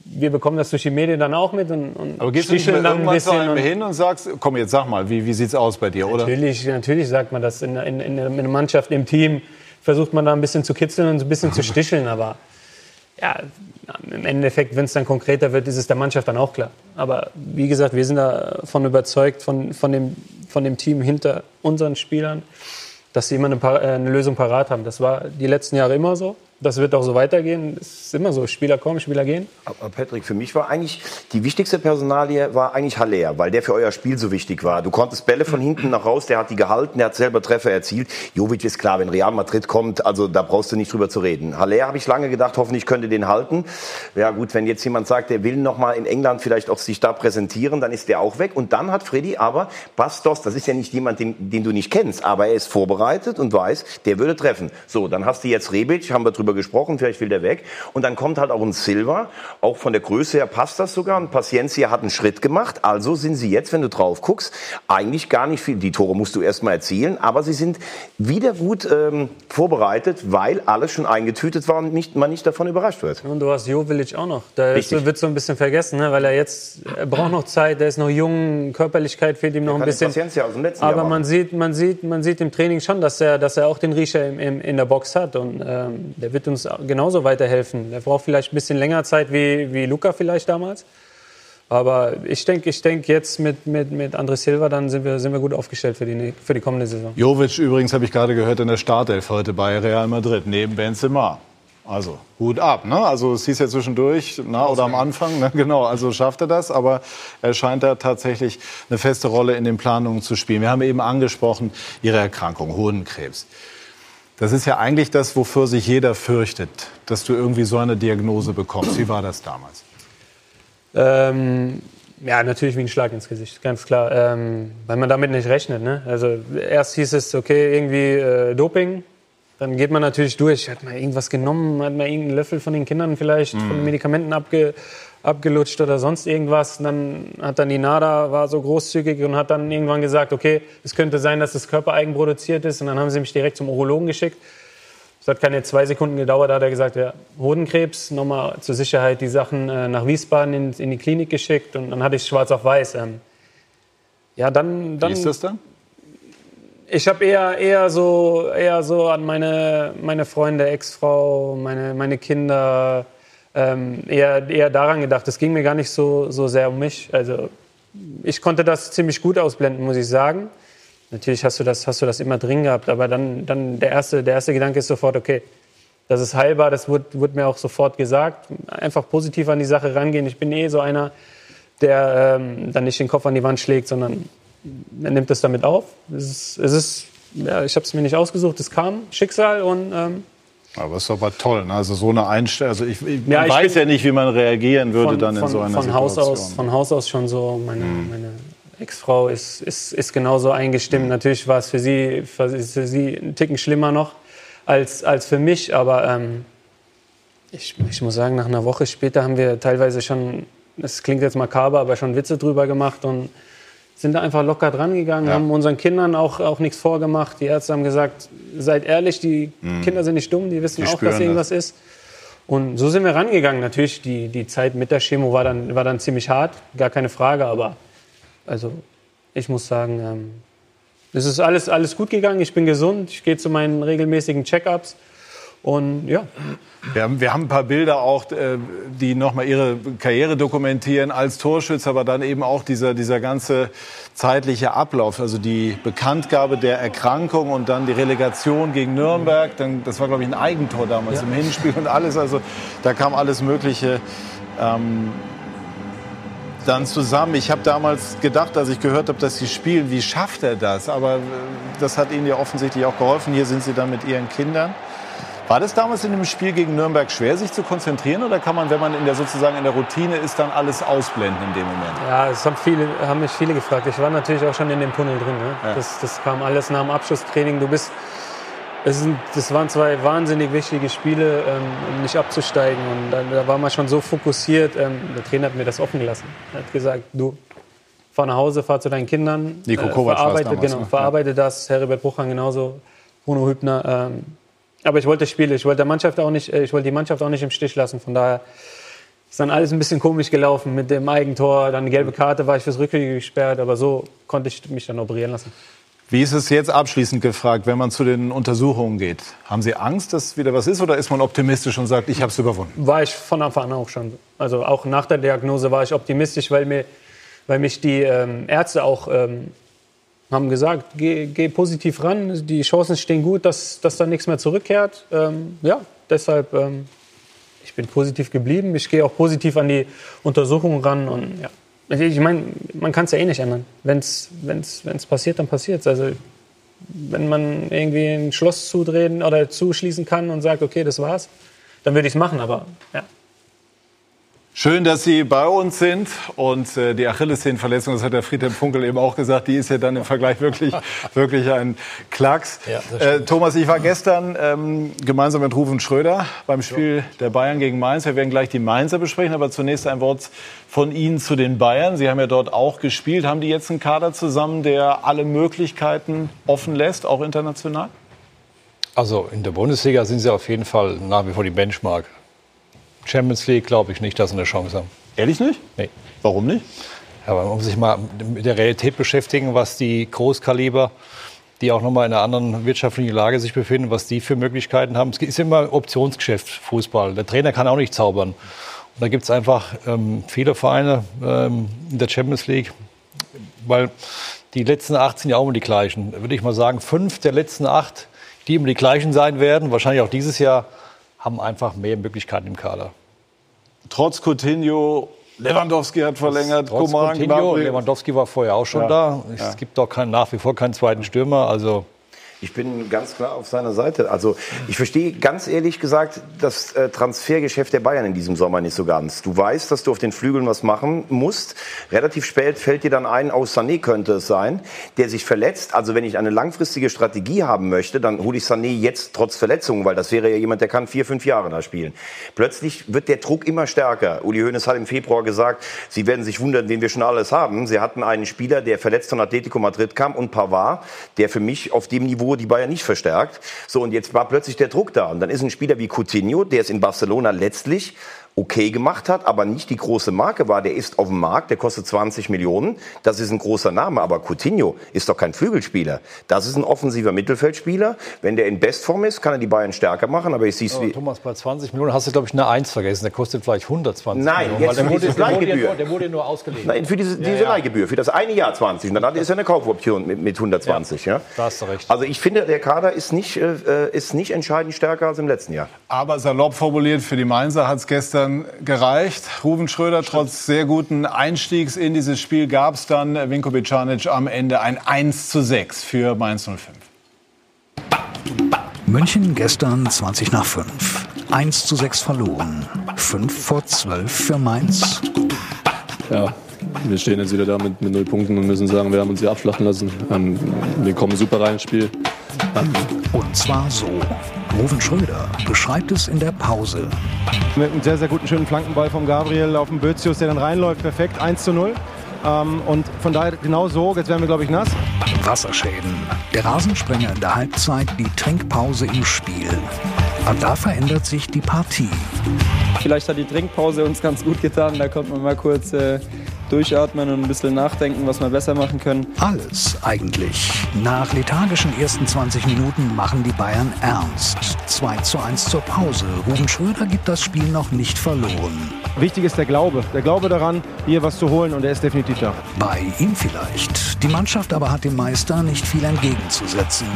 wir bekommen das durch die Medien dann auch mit und, und Aber gehst du nicht dann ein irgendwann zu bisschen. einem und- hin und sagst, komm jetzt sag mal, wie, wie sieht's aus bei dir, oder? Natürlich, natürlich sagt man das in, in, in einer Mannschaft, im Team. Versucht man da ein bisschen zu kitzeln und ein bisschen zu sticheln. Aber ja, im Endeffekt, wenn es dann konkreter wird, ist es der Mannschaft dann auch klar. Aber wie gesagt, wir sind davon überzeugt, von, von, dem, von dem Team hinter unseren Spielern, dass sie immer eine, äh, eine Lösung parat haben. Das war die letzten Jahre immer so. Das wird auch so weitergehen. Es ist immer so. Spieler kommen, Spieler gehen. Aber Patrick, für mich war eigentlich die wichtigste Personalie war eigentlich Haller, weil der für euer Spiel so wichtig war. Du konntest Bälle von hinten nach raus, der hat die gehalten, der hat selber Treffer erzielt. Jovic ist klar, wenn Real Madrid kommt, also da brauchst du nicht drüber zu reden. Haller habe ich lange gedacht, hoffentlich könnte den halten. Ja gut, wenn jetzt jemand sagt, der will noch mal in England vielleicht auch sich da präsentieren, dann ist der auch weg. Und dann hat Freddy aber Bastos, das ist ja nicht jemand, den, den du nicht kennst, aber er ist vorbereitet und weiß, der würde treffen. So, dann hast du jetzt Rebic, haben wir drüber drüber gesprochen, vielleicht will der weg. Und dann kommt halt auch ein Silva, auch von der Größe her passt das sogar. Und Paciencia hat einen Schritt gemacht. Also sind sie jetzt, wenn du drauf guckst, eigentlich gar nicht viel. Die Tore musst du erst mal erzielen, aber sie sind wieder gut ähm, vorbereitet, weil alles schon eingetütet war und nicht, man nicht davon überrascht wird. Und du hast Jovic auch noch. Da Richtig. wird so ein bisschen vergessen, ne? weil er jetzt er braucht noch Zeit, der ist noch jung, Körperlichkeit fehlt ihm noch ein bisschen. Paciencia aus dem letzten Jahr Aber man sieht, man, sieht, man sieht im Training schon, dass er, dass er auch den Riecher im, im, in der Box hat. Und ähm, der wird uns genauso weiterhelfen. Der braucht vielleicht ein bisschen länger Zeit wie, wie Luca vielleicht damals. Aber ich denke, ich denk jetzt mit, mit, mit André Silva, dann sind wir, sind wir gut aufgestellt für die, für die kommende Saison. Jovic übrigens, habe ich gerade gehört, in der Startelf heute bei Real Madrid, neben Benzema. Also Hut ab, ne? Also es hieß ja zwischendurch, na, oder am Anfang, ne? <laughs> genau, also schafft er das, aber er scheint da tatsächlich eine feste Rolle in den Planungen zu spielen. Wir haben eben angesprochen, Ihre Erkrankung, Hodenkrebs. Das ist ja eigentlich das, wofür sich jeder fürchtet, dass du irgendwie so eine Diagnose bekommst. Wie war das damals? Ähm, ja, natürlich wie ein Schlag ins Gesicht, ganz klar. Ähm, weil man damit nicht rechnet. Ne? Also erst hieß es, okay, irgendwie äh, Doping. Dann geht man natürlich durch. Hat man irgendwas genommen? Hat man irgendeinen Löffel von den Kindern vielleicht von den Medikamenten abge, abgelutscht oder sonst irgendwas? Und dann hat dann die NADA war so großzügig und hat dann irgendwann gesagt, okay, es könnte sein, dass das körpereigen produziert ist. Und dann haben sie mich direkt zum Urologen geschickt. Es hat keine zwei Sekunden gedauert, da hat er gesagt, ja, Hodenkrebs, nochmal zur Sicherheit die Sachen äh, nach Wiesbaden in, in die Klinik geschickt und dann hatte ich es schwarz auf weiß. Ähm, ja, dann, dann Wie ist das dann? ich habe eher, eher, so, eher so an meine, meine Freunde, Ex-Frau, meine, meine Kinder, ähm, eher, eher daran gedacht. Es ging mir gar nicht so, so sehr um mich. Also ich konnte das ziemlich gut ausblenden, muss ich sagen. Natürlich hast du das, hast du das immer drin gehabt, aber dann, dann der, erste, der erste Gedanke ist sofort, okay, das ist heilbar, das wurde, wurde mir auch sofort gesagt. Einfach positiv an die Sache rangehen. Ich bin eh so einer, der ähm, dann nicht den Kopf an die Wand schlägt, sondern er nimmt es damit auf. Es ist, es ist ja, ich habe es mir nicht ausgesucht, es kam, Schicksal und ähm, Aber ist aber toll, ne? also so eine Einstellung. Also ich, ich Ja, ich weiß ja nicht, wie man reagieren würde von, dann in von, so einer von Haus Situation. aus, von Haus aus schon so. Meine, Mhm. meine Ex-Frau ist, ist, ist genauso eingestimmt. Natürlich war es für sie, für sie ein Ticken schlimmer noch als, als für mich, aber ähm, ich, ich muss sagen, nach einer Woche später haben wir teilweise schon, das klingt jetzt makaber, aber schon Witze drüber gemacht und sind da einfach locker dran gegangen, Ja. haben unseren Kindern auch, auch nichts vorgemacht. Die Ärzte haben gesagt, seid ehrlich, die Kinder sind nicht dumm, die wissen Mhm. Die auch, dass irgendwas ist. Und so sind wir rangegangen. Natürlich, die, die Zeit mit der Chemo war dann, war dann ziemlich hart, gar keine Frage. Aber also, ich muss sagen, ähm, es ist alles, alles gut gegangen. Ich bin gesund, ich gehe zu meinen regelmäßigen Check-ups. Und ja, Wir haben, wir haben ein paar Bilder auch, äh, die nochmal ihre Karriere dokumentieren als Torschütze, aber dann eben auch dieser, dieser ganze zeitliche Ablauf, also die Bekanntgabe der Erkrankung und dann die Relegation gegen Nürnberg. Dann, das war, glaube ich, ein Eigentor damals im Hinspiel und alles. Also da kam alles Mögliche ähm, dann zusammen. Ich habe damals gedacht, als ich gehört habe, dass Sie spielen, wie schafft er das? Aber äh, das hat Ihnen ja offensichtlich auch geholfen. Hier sind Sie dann mit Ihren Kindern. War das damals in dem Spiel gegen Nürnberg schwer, sich zu konzentrieren? Oder kann man, wenn man in der, sozusagen in der Routine ist, dann alles ausblenden in dem Moment? ja es haben, viele, haben mich viele gefragt. Ich war natürlich auch schon in dem Tunnel drin. Ne? Das, das kam alles nach dem Abschlusstraining. Du bist, es sind, das waren zwei wahnsinnig wichtige Spiele, ähm, um nicht abzusteigen. Und da, da war man schon so fokussiert. Ähm, der Trainer hat mir das offen gelassen. Er hat gesagt, du, fahr nach Hause, fahr zu deinen Kindern. Nico äh, Kovac war's verarbeite, damals, genau, ne? verarbeite das. Herbert Bruchhang genauso, Bruno Hübner. Ähm, aber ich wollte Spiele, ich wollte, der Mannschaft auch nicht, äh, ich wollte die Mannschaft auch nicht im Stich lassen. Von daher ist dann alles ein bisschen komisch gelaufen mit dem Eigentor. Dann eine gelbe Karte war ich fürs Rückspiel gesperrt, aber so konnte ich mich dann operieren lassen. Wie ist es jetzt abschließend gefragt, wenn man zu den Untersuchungen geht? Haben Sie Angst, dass wieder was ist? Oder ist man optimistisch und sagt, ich habe es überwunden? War ich von Anfang an auch schon. Also auch nach der Diagnose war ich optimistisch, weil, mir, weil mich die ähm, Ärzte auch ähm, haben gesagt, geh, geh positiv ran, die Chancen stehen gut, dass, dass da nichts mehr zurückkehrt. Ähm, ja, deshalb, ähm, ich bin positiv geblieben. Ich gehe auch positiv an die Untersuchungen ran. Und ja, ich meine, man kann es ja eh nicht ändern. Wenn es passiert, dann passiert es. Also wenn man irgendwie ein Schloss zudrehen oder zuschließen kann und sagt, okay, das war's, dann würde ich es machen. Aber ja, Schön. Dass Sie bei uns sind. Und äh, die Achillessehnenverletzung, das hat der Friedhelm Funkel eben auch gesagt, die ist ja dann im Vergleich wirklich, <laughs> wirklich ein Klacks. Ja, äh, Thomas, ich war gestern ähm, gemeinsam mit Rufen Schröder beim Spiel der Bayern gegen Mainz. Wir werden gleich die Mainzer besprechen, aber zunächst ein Wort von Ihnen zu den Bayern. Sie haben ja dort auch gespielt. Haben die jetzt einen Kader zusammen, der alle Möglichkeiten offen lässt, auch international? Also in der Bundesliga sind sie auf jeden Fall nach wie vor die Benchmark. Champions League glaube ich nicht, dass sie eine Chance haben. Ehrlich nicht? Nee. Warum nicht? Ja, man muss sich mal mit der Realität beschäftigen, was die Großkaliber, die auch nochmal in einer anderen wirtschaftlichen Lage sich befinden, was die für Möglichkeiten haben. Es ist immer Optionsgeschäft, Fußball. Der Trainer kann auch nicht zaubern. Und da gibt es einfach ähm, viele Vereine ähm, in der Champions League, weil die letzten 18 ja auch immer die gleichen. Würde ich mal sagen, fünf der letzten acht, die immer die gleichen sein werden, wahrscheinlich auch dieses Jahr, haben einfach mehr Möglichkeiten im Kader. Trotz Coutinho, Lewandowski hat verlängert, Trotz Coman, Coutinho, Lewandowski war vorher auch schon ja. da. Es ja. gibt doch kein, nach wie vor keinen zweiten Stürmer. Also ich bin ganz klar auf seiner Seite. Also ich verstehe ganz ehrlich gesagt das äh, Transfergeschäft der Bayern in diesem Sommer nicht so ganz. Du weißt, dass du auf den Flügeln was machen musst. Relativ spät fällt dir dann ein, aus Sané könnte es sein, der sich verletzt. Also wenn ich eine langfristige Strategie haben möchte, dann hole ich Sané jetzt trotz Verletzungen, weil das wäre ja jemand, der kann vier, fünf Jahre da spielen. Plötzlich wird der Druck immer stärker. Uli Hoeneß hat im Februar gesagt, Sie werden sich wundern, wen wir schon alles haben. Sie hatten einen Spieler, der verletzt von Atletico Madrid kam und Pavard, der für mich auf dem Niveau die Bayern nicht verstärkt. So, und jetzt war plötzlich der Druck da. Und dann ist ein Spieler wie Coutinho, der es in Barcelona letztlich okay gemacht hat, aber nicht die große Marke war. Der ist auf dem Markt, der kostet 20 Millionen. Das ist ein großer Name, aber Coutinho ist doch kein Flügelspieler. Das ist ein offensiver Mittelfeldspieler. Wenn der in Bestform ist, kann er die Bayern stärker machen, aber ich sehe es wie... Thomas, bei 20 Millionen hast du, glaube ich, eine Eins vergessen. Der kostet vielleicht 120 Nein, Millionen. jetzt für diese Leihgebühr. Der wurde nur ausgelegt. Nein, für diese, diese ja, ja. Leihgebühr, für das eine Jahr 20. Und dann hat er eine Kaufoption mit, mit 120. Ja, ja, Da hast du recht. Also ich finde, der Kader ist nicht, äh, ist nicht entscheidend stärker als im letzten Jahr. Aber salopp formuliert, für die Mainzer hat es gestern gereicht erreicht. Ruben Schröder, trotz sehr guten Einstiegs in dieses Spiel, gab es dann Vinko Bicanic am Ende ein 1 zu 6 für Mainz 05. München gestern 20 nach 5. 1 zu 6 verloren. 5 vor 12 für Mainz. Ja, wir stehen jetzt wieder da mit, mit null Punkten und müssen sagen, wir haben uns hier abschlachten lassen. Ähm, wir kommen super rein ins Spiel. Und zwar so. Ruven Schröder beschreibt es in der Pause. Mit einem sehr, sehr guten, schönen Flankenball vom Gabriel auf den Bözius, der dann reinläuft, perfekt, 1 zu 0. Ähm, und von daher genau so, jetzt werden wir, glaube ich, nass. Wasserschäden. Der Rasensprenger in der Halbzeit, die Trinkpause im Spiel. Ab da verändert sich die Partie. Vielleicht hat die Trinkpause uns ganz gut getan. Da konnte man mal kurz äh, durchatmen und ein bisschen nachdenken, was wir besser machen können. Alles eigentlich. Nach lethargischen ersten 20 Minuten machen die Bayern ernst. 2 zu 1 zur Pause. Ruben Schröder gibt das Spiel noch nicht verloren. Wichtig ist der Glaube. Der Glaube daran, hier was zu holen und er ist definitiv da. Bei ihm vielleicht. Die Mannschaft aber hat dem Meister nicht viel entgegenzusetzen.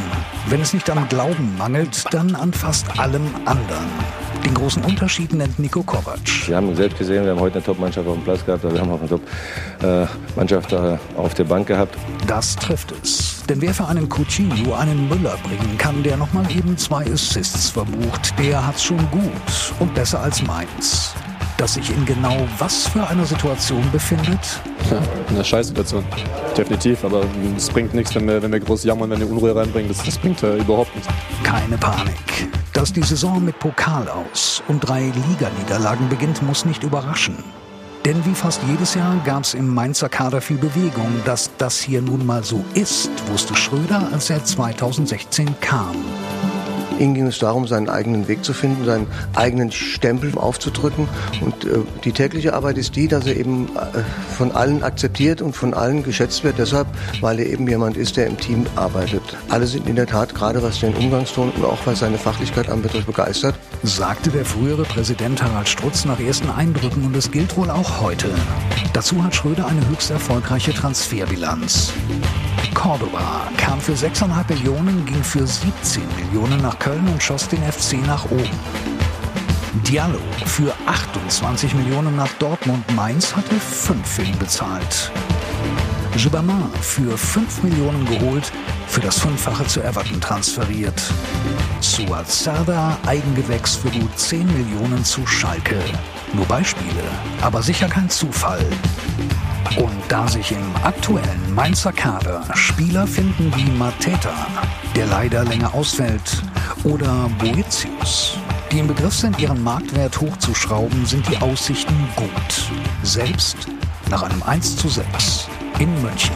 Wenn es nicht am Glauben mangelt, dann an fast allem anderen. Den großen Unterschied nennt Nico Kovac. Wir haben selbst gesehen, wir haben heute eine Top-Mannschaft auf dem Platz gehabt, aber wir haben auch eine Top-Mannschaft auf der Bank gehabt. Das trifft es. Denn wer für einen Coutinho einen Müller bringen kann, der nochmal eben zwei Assists verbucht, der hat's schon gut und besser als Mainz das sich in genau was für einer Situation befindet? Ja, in einer Scheißsituation. Definitiv, aber es bringt nichts, wenn wir, wenn wir groß jammern, wenn wir Unruhe reinbringen. Das, das bringt äh, überhaupt nichts. Keine Panik. Dass die Saison mit Pokal aus und drei Liganiederlagen beginnt, muss nicht überraschen. Denn wie fast jedes Jahr gab es im Mainzer Kader viel Bewegung. Dass das hier nun mal so ist, wusste Schröder, als er 2016 kam. Ihm ging es darum, seinen eigenen Weg zu finden, seinen eigenen Stempel aufzudrücken. Und äh, die tägliche Arbeit ist die, dass er eben äh, von allen akzeptiert und von allen geschätzt wird. Deshalb, weil er eben jemand ist, der im Team arbeitet. Alle sind in der Tat, gerade was den Umgangston und auch was seine Fachlichkeit anbetrifft, begeistert. Sagte der frühere Präsident Harald Strutz nach ersten Eindrücken und es gilt wohl auch heute. Dazu hat Schröder eine höchst erfolgreiche Transferbilanz. Cordoba kam für 6,5 Millionen, ging für 17 Millionen nach Köln und schoss den FC nach oben. Diallo für 28 Millionen nach Dortmund. Mainz hatte 5 für ihn bezahlt. Gibbermann für 5 Millionen geholt, für das Fünffache zu Everton transferiert. Suazada Eigengewächs für gut 10 Millionen zu Schalke. Nur Beispiele, aber sicher kein Zufall. Und da sich im aktuellen Mainzer Kader Spieler finden wie Mateta, der leider länger ausfällt, oder Boetius, die im Begriff sind, ihren Marktwert hochzuschrauben, sind die Aussichten gut. Selbst nach einem 1 zu 6 in München.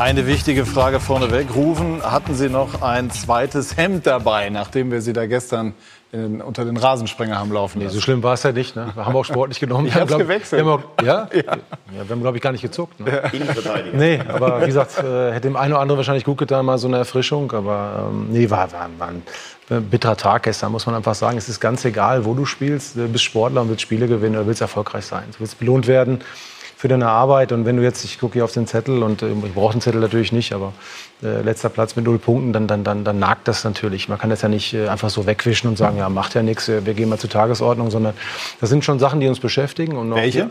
Eine wichtige Frage vorneweg. Rufen, hatten Sie noch ein zweites Hemd dabei, nachdem wir Sie da gestern in, unter den Rasensprenger haben laufen lassen? Nee, so schlimm war es ja nicht. Ne? Wir haben auch sportlich genommen. <laughs> Ich habe gewechselt. Wir haben auch, ja? <laughs> ja? ja? Wir haben, glaube ich, gar nicht gezuckt. Ne? Innenverteidiger. Nee, aber wie gesagt, äh, hätte dem einen oder anderen wahrscheinlich gut getan, mal so eine Erfrischung. Aber ähm, nee, war, war, war ein bitterer Tag gestern, muss man einfach sagen. Es ist ganz egal, wo du spielst. Du bist Sportler und willst Spiele gewinnen oder willst erfolgreich sein. Du willst belohnt werden für deine Arbeit. Und wenn du jetzt, ich gucke hier auf den Zettel und äh, ich brauche den Zettel natürlich nicht, aber äh, letzter Platz mit null Punkten, dann, dann, dann, dann nagt das natürlich. Man kann das ja nicht äh, einfach so wegwischen und sagen, ja, macht ja nichts, wir gehen mal zur Tagesordnung, sondern das sind schon Sachen, die uns beschäftigen. Und Welche?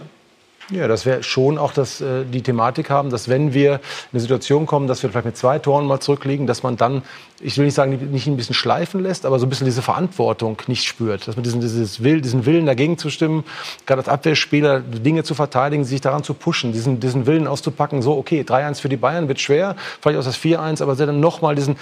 Ja, dass wir schon auch das, äh, die Thematik haben, dass wenn wir in eine Situation kommen, dass wir vielleicht mit zwei Toren mal zurückliegen, dass man dann, ich will nicht sagen, nicht ein bisschen schleifen lässt, aber so ein bisschen diese Verantwortung nicht spürt. Dass man diesen, dieses Will, diesen Willen dagegen zu stimmen, gerade als Abwehrspieler Dinge zu verteidigen, sich daran zu pushen, diesen, diesen Willen auszupacken, so okay, 3-1 für die Bayern wird schwer, vielleicht auch das 4-1, aber dann nochmal diesen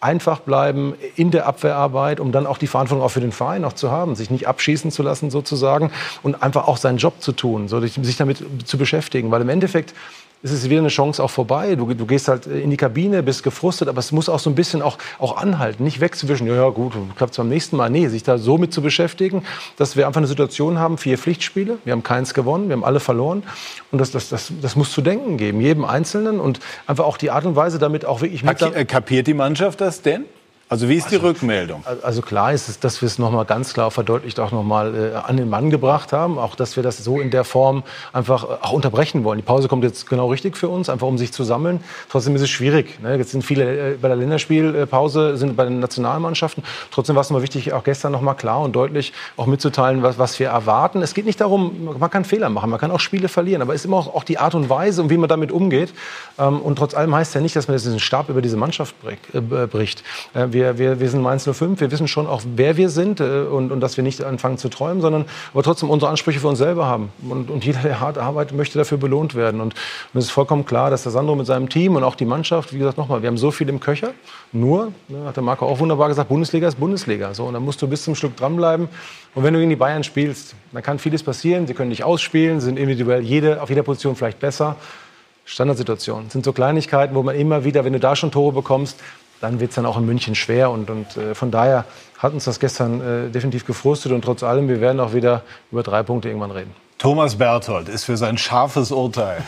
einfach bleiben in der Abwehrarbeit, um dann auch die Verantwortung auch für den Verein auch zu haben, sich nicht abschießen zu lassen sozusagen und einfach auch seinen Job zu tun, so sich damit zu beschäftigen, weil im Endeffekt ist es wieder eine Chance auch vorbei. Du, du, gehst halt in die Kabine, bist gefrustet, aber es muss auch so ein bisschen auch, auch anhalten, nicht wegzuwischen. Ja, ja gut, klappt es beim nächsten Mal. Nee, sich da so mit zu beschäftigen, dass wir einfach eine Situation haben, vier Pflichtspiele, wir haben keins gewonnen, wir haben alle verloren. Und das, das, das, das muss zu denken geben, jedem Einzelnen und einfach auch die Art und Weise damit auch wirklich mit... Kapiert die Mannschaft das denn? Also wie ist die also, Rückmeldung? Also klar ist es, dass wir es nochmal ganz klar verdeutlicht auch nochmal äh, an den Mann gebracht haben. Auch, dass wir das so in der Form einfach äh, auch unterbrechen wollen. Die Pause kommt jetzt genau richtig für uns, einfach um sich zu sammeln. Trotzdem ist es schwierig. Ne? Jetzt sind viele äh, bei der Länderspielpause, sind bei den Nationalmannschaften. Trotzdem war es mal wichtig, auch gestern nochmal klar und deutlich auch mitzuteilen, was, was wir erwarten. Es geht nicht darum, man kann Fehler machen, man kann auch Spiele verlieren. Aber es ist immer auch, auch die Art und Weise und wie man damit umgeht. Ähm, und trotz allem heißt es ja nicht, dass man jetzt diesen Stab über diese Mannschaft bricht. Wir, wir, wir sind Mainz 05, wir wissen schon auch, wer wir sind äh, und, und dass wir nicht anfangen zu träumen, sondern aber trotzdem unsere Ansprüche für uns selber haben. Und, und jeder, der hart arbeitet, möchte dafür belohnt werden. Und, und es ist vollkommen klar, dass der Sandro mit seinem Team und auch die Mannschaft, wie gesagt, nochmal, wir haben so viel im Köcher. Nur, ne, hat der Marco auch wunderbar gesagt, Bundesliga ist Bundesliga. So, und dann musst du bis zum Stück dranbleiben. Und wenn du gegen die Bayern spielst, dann kann vieles passieren. Sie können dich ausspielen, sind individuell jede, auf jeder Position vielleicht besser. Standardsituationen. Das sind so Kleinigkeiten, wo man immer wieder, wenn du da schon Tore bekommst, dann wird es dann auch in München schwer. Und, und äh, von daher hat uns das gestern äh, definitiv gefrustet. Und trotz allem, wir werden auch wieder über drei Punkte irgendwann reden. Thomas Berthold ist für sein scharfes Urteil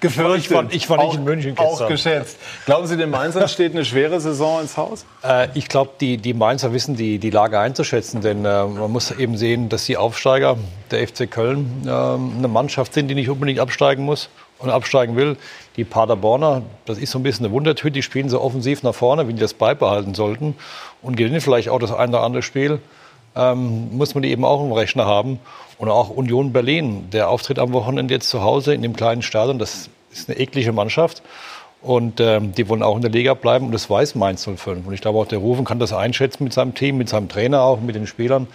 gefürchtet. <laughs> Ich war, ich war nicht auch, in München gestern. Auch geschätzt. Glauben Sie, den Mainzern <laughs> steht eine schwere Saison ins Haus? Äh, ich glaube, die, die Mainzer wissen die, die Lage einzuschätzen. Denn äh, man muss eben sehen, dass die Aufsteiger, der FC Köln, äh, eine Mannschaft sind, die nicht unbedingt absteigen muss und absteigen will. Die Paderborner, das ist so ein bisschen eine Wundertüte, die spielen so offensiv nach vorne, wie die das beibehalten sollten und gewinnen vielleicht auch das eine oder andere Spiel. Ähm, muss man die eben auch im Rechner haben. Und auch Union Berlin, der Auftritt am Wochenende jetzt zu Hause in dem kleinen Stadion, das ist eine eklige Mannschaft. Und ähm, die wollen auch in der Liga bleiben und das weiß Mainz 05. Und ich glaube auch der Rufen kann das einschätzen mit seinem Team, mit seinem Trainer auch, mit den Spielern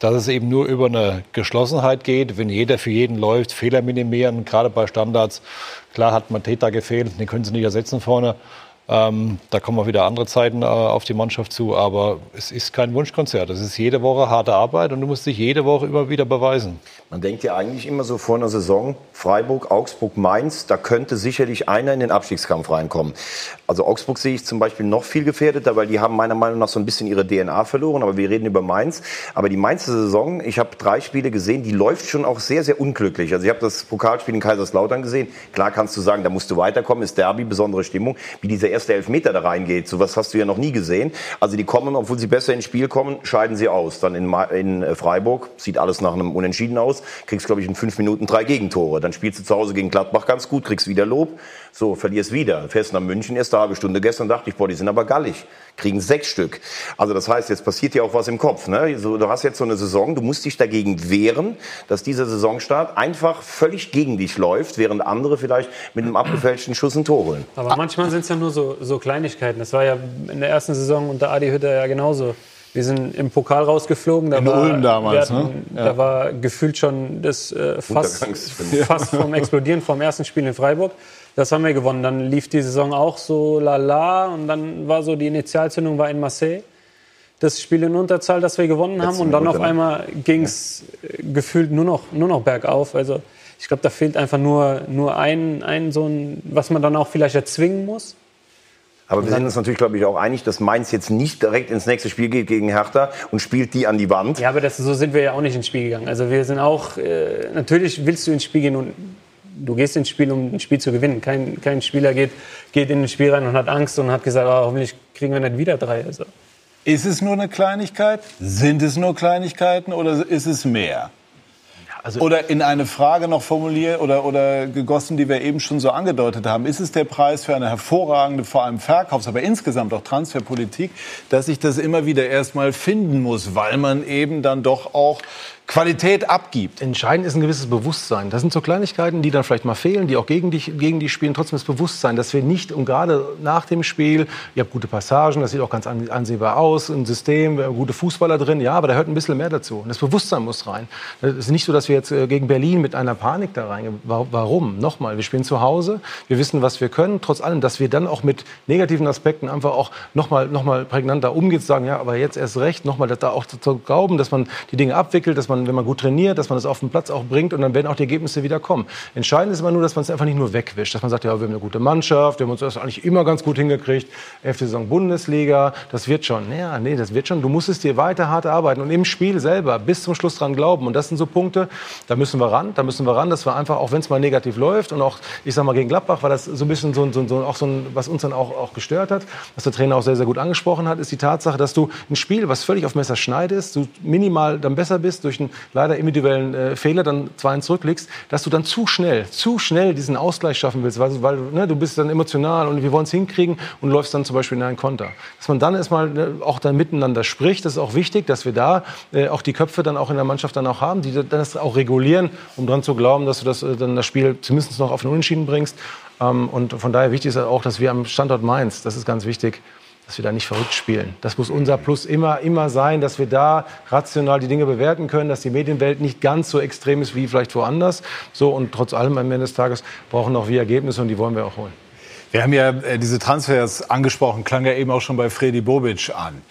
dass es eben nur über eine Geschlossenheit geht, wenn jeder für jeden läuft, Fehler minimieren, gerade bei Standards. Klar hat Mateta gefehlt, den können sie nicht ersetzen vorne. Ähm, da kommen auch wieder andere Zeiten äh, auf die Mannschaft zu, aber es ist kein Wunschkonzert. Es ist jede Woche harte Arbeit und du musst dich jede Woche immer wieder beweisen. Man denkt ja eigentlich immer so vor einer Saison, Freiburg, Augsburg, Mainz, da könnte sicherlich einer in den Abstiegskampf reinkommen. Also Augsburg sehe ich zum Beispiel noch viel gefährdeter, weil die haben meiner Meinung nach so ein bisschen ihre DNA verloren, aber wir reden über Mainz. Aber die Mainzer Saison, ich habe drei Spiele gesehen, die läuft schon auch sehr, sehr unglücklich. Also ich habe das Pokalspiel in Kaiserslautern gesehen. Klar kannst du sagen, da musst du weiterkommen, ist Derby, besondere Stimmung. Wie dieser erste Elfmeter da reingeht, sowas hast du ja noch nie gesehen. Also die kommen, obwohl sie besser ins Spiel kommen, scheiden sie aus. Dann in, in äh, Freiburg sieht alles nach einem Unentschieden aus, kriegst glaube ich in fünf Minuten drei Gegentore. Dann spielst du zu Hause gegen Gladbach ganz gut, kriegst wieder Lob, so verlierst wieder. Fährst nach München, erste halbe Stunde gestern dachte ich, boah, die sind aber gallig kriegen sechs Stück. Also das heißt, jetzt passiert ja auch was im Kopf. Ne? So, du hast jetzt so eine Saison, du musst dich dagegen wehren, dass dieser Saisonstart einfach völlig gegen dich läuft, während andere vielleicht mit einem abgefälschten Schuss ein Tor holen. Aber manchmal sind es ja nur so, so Kleinigkeiten. Das war ja in der ersten Saison unter Adi Hütter ja genauso. Wir sind im Pokal rausgeflogen. Da In war, Ulm damals, hatten- ne? Ja. Da war gefühlt schon das äh, Fass. Fass vom Explodieren vom ersten Spiel in Freiburg. Das haben wir gewonnen. Dann lief die Saison auch so lala und dann war so die Initialzündung war in Marseille. Das Spiel in Unterzahl, das wir gewonnen haben Letzte und dann auf einmal ging es gefühlt nur noch, nur noch bergauf. Also ich glaube, da fehlt einfach nur, nur ein, ein so ein, was man dann auch vielleicht erzwingen muss. Aber wir sind uns natürlich, glaube ich, auch einig, dass Mainz jetzt nicht direkt ins nächste Spiel geht gegen Hertha und spielt die an die Wand. Ja, aber das, so sind wir ja auch nicht ins Spiel gegangen. Also wir sind auch, äh, natürlich willst du ins Spiel gehen und du gehst ins Spiel, um ein Spiel zu gewinnen. Kein, kein Spieler geht, geht in ein Spiel rein und hat Angst und hat gesagt, oh, hoffentlich kriegen wir nicht wieder drei. Also. Ist es nur eine Kleinigkeit? Sind es nur Kleinigkeiten oder ist es mehr? oder in eine Frage noch formuliert oder, oder gegossen, die wir eben schon so angedeutet haben. Ist es der Preis für eine hervorragende, vor allem Verkaufs-, aber insgesamt auch Transferpolitik, dass ich das immer wieder erstmal finden muss, weil man eben dann doch auch Qualität abgibt? Entscheidend ist ein gewisses Bewusstsein. Das sind so Kleinigkeiten, die dann vielleicht mal fehlen, die auch gegen dich, gegen dich spielen. Trotzdem das Bewusstsein, dass wir nicht, und gerade nach dem Spiel, ihr habt gute Passagen, das sieht auch ganz an- ansehbar aus, ein System, gute Fußballer drin, ja, aber da hört ein bisschen mehr dazu. Und das Bewusstsein muss rein. Es ist nicht so, dass wir jetzt äh, gegen Berlin mit einer Panik da reingehen. Wa- Warum? Nochmal, wir spielen zu Hause, wir wissen, was wir können, trotz allem, dass wir dann auch mit negativen Aspekten einfach auch nochmal noch mal prägnanter umgeht, sagen, ja, aber jetzt erst recht, nochmal da auch zu glauben, dass man die Dinge abwickelt, dass man, wenn man gut trainiert, dass man das auf den Platz auch bringt und dann werden auch die Ergebnisse wieder kommen. Entscheidend ist immer nur, dass man es einfach nicht nur wegwischt, dass man sagt, ja, wir haben eine gute Mannschaft, wir haben uns das eigentlich immer ganz gut hingekriegt, elfte Saison Bundesliga, das wird schon. Ja, nee, das wird schon. Du musst es dir weiter hart arbeiten und im Spiel selber bis zum Schluss dran glauben. Und das sind so Punkte, da müssen wir ran, da müssen wir ran, dass wir einfach, auch wenn es mal negativ läuft und auch, ich sag mal, gegen Gladbach war das so ein bisschen so, ein- so, ein- so, auch so ein, was uns dann auch, auch gestört hat, was der Trainer auch sehr, sehr gut angesprochen hat, ist die Tatsache, dass du ein Spiel, was völlig auf Messerschneide ist, du minimal dann besser bist durch leider individuellen äh, Fehler, dann 2-1 zurückliegst, dass du dann zu schnell, zu schnell diesen Ausgleich schaffen willst, weil, weil ne, du bist dann emotional und wir wollen es hinkriegen und läufst dann zum Beispiel in einen Konter. Dass man dann erstmal ne, auch dann miteinander spricht, das ist auch wichtig, dass wir da äh, auch die Köpfe dann auch in der Mannschaft dann auch haben, die dann das auch regulieren, um dran zu glauben, dass du das, äh, dann das Spiel zumindest noch auf den Unentschieden bringst. Ähm, und von daher wichtig ist auch, dass wir am Standort Mainz, das ist ganz wichtig, dass wir da nicht verrückt spielen. Das muss unser Plus immer, immer sein, dass wir da rational die Dinge bewerten können, dass die Medienwelt nicht ganz so extrem ist wie vielleicht woanders. So und trotz allem am Ende des Tages brauchen auch wir Ergebnisse und die wollen wir auch holen. Wir haben ja äh, diese Transfers angesprochen, klang ja eben auch schon bei Freddy Bobic an.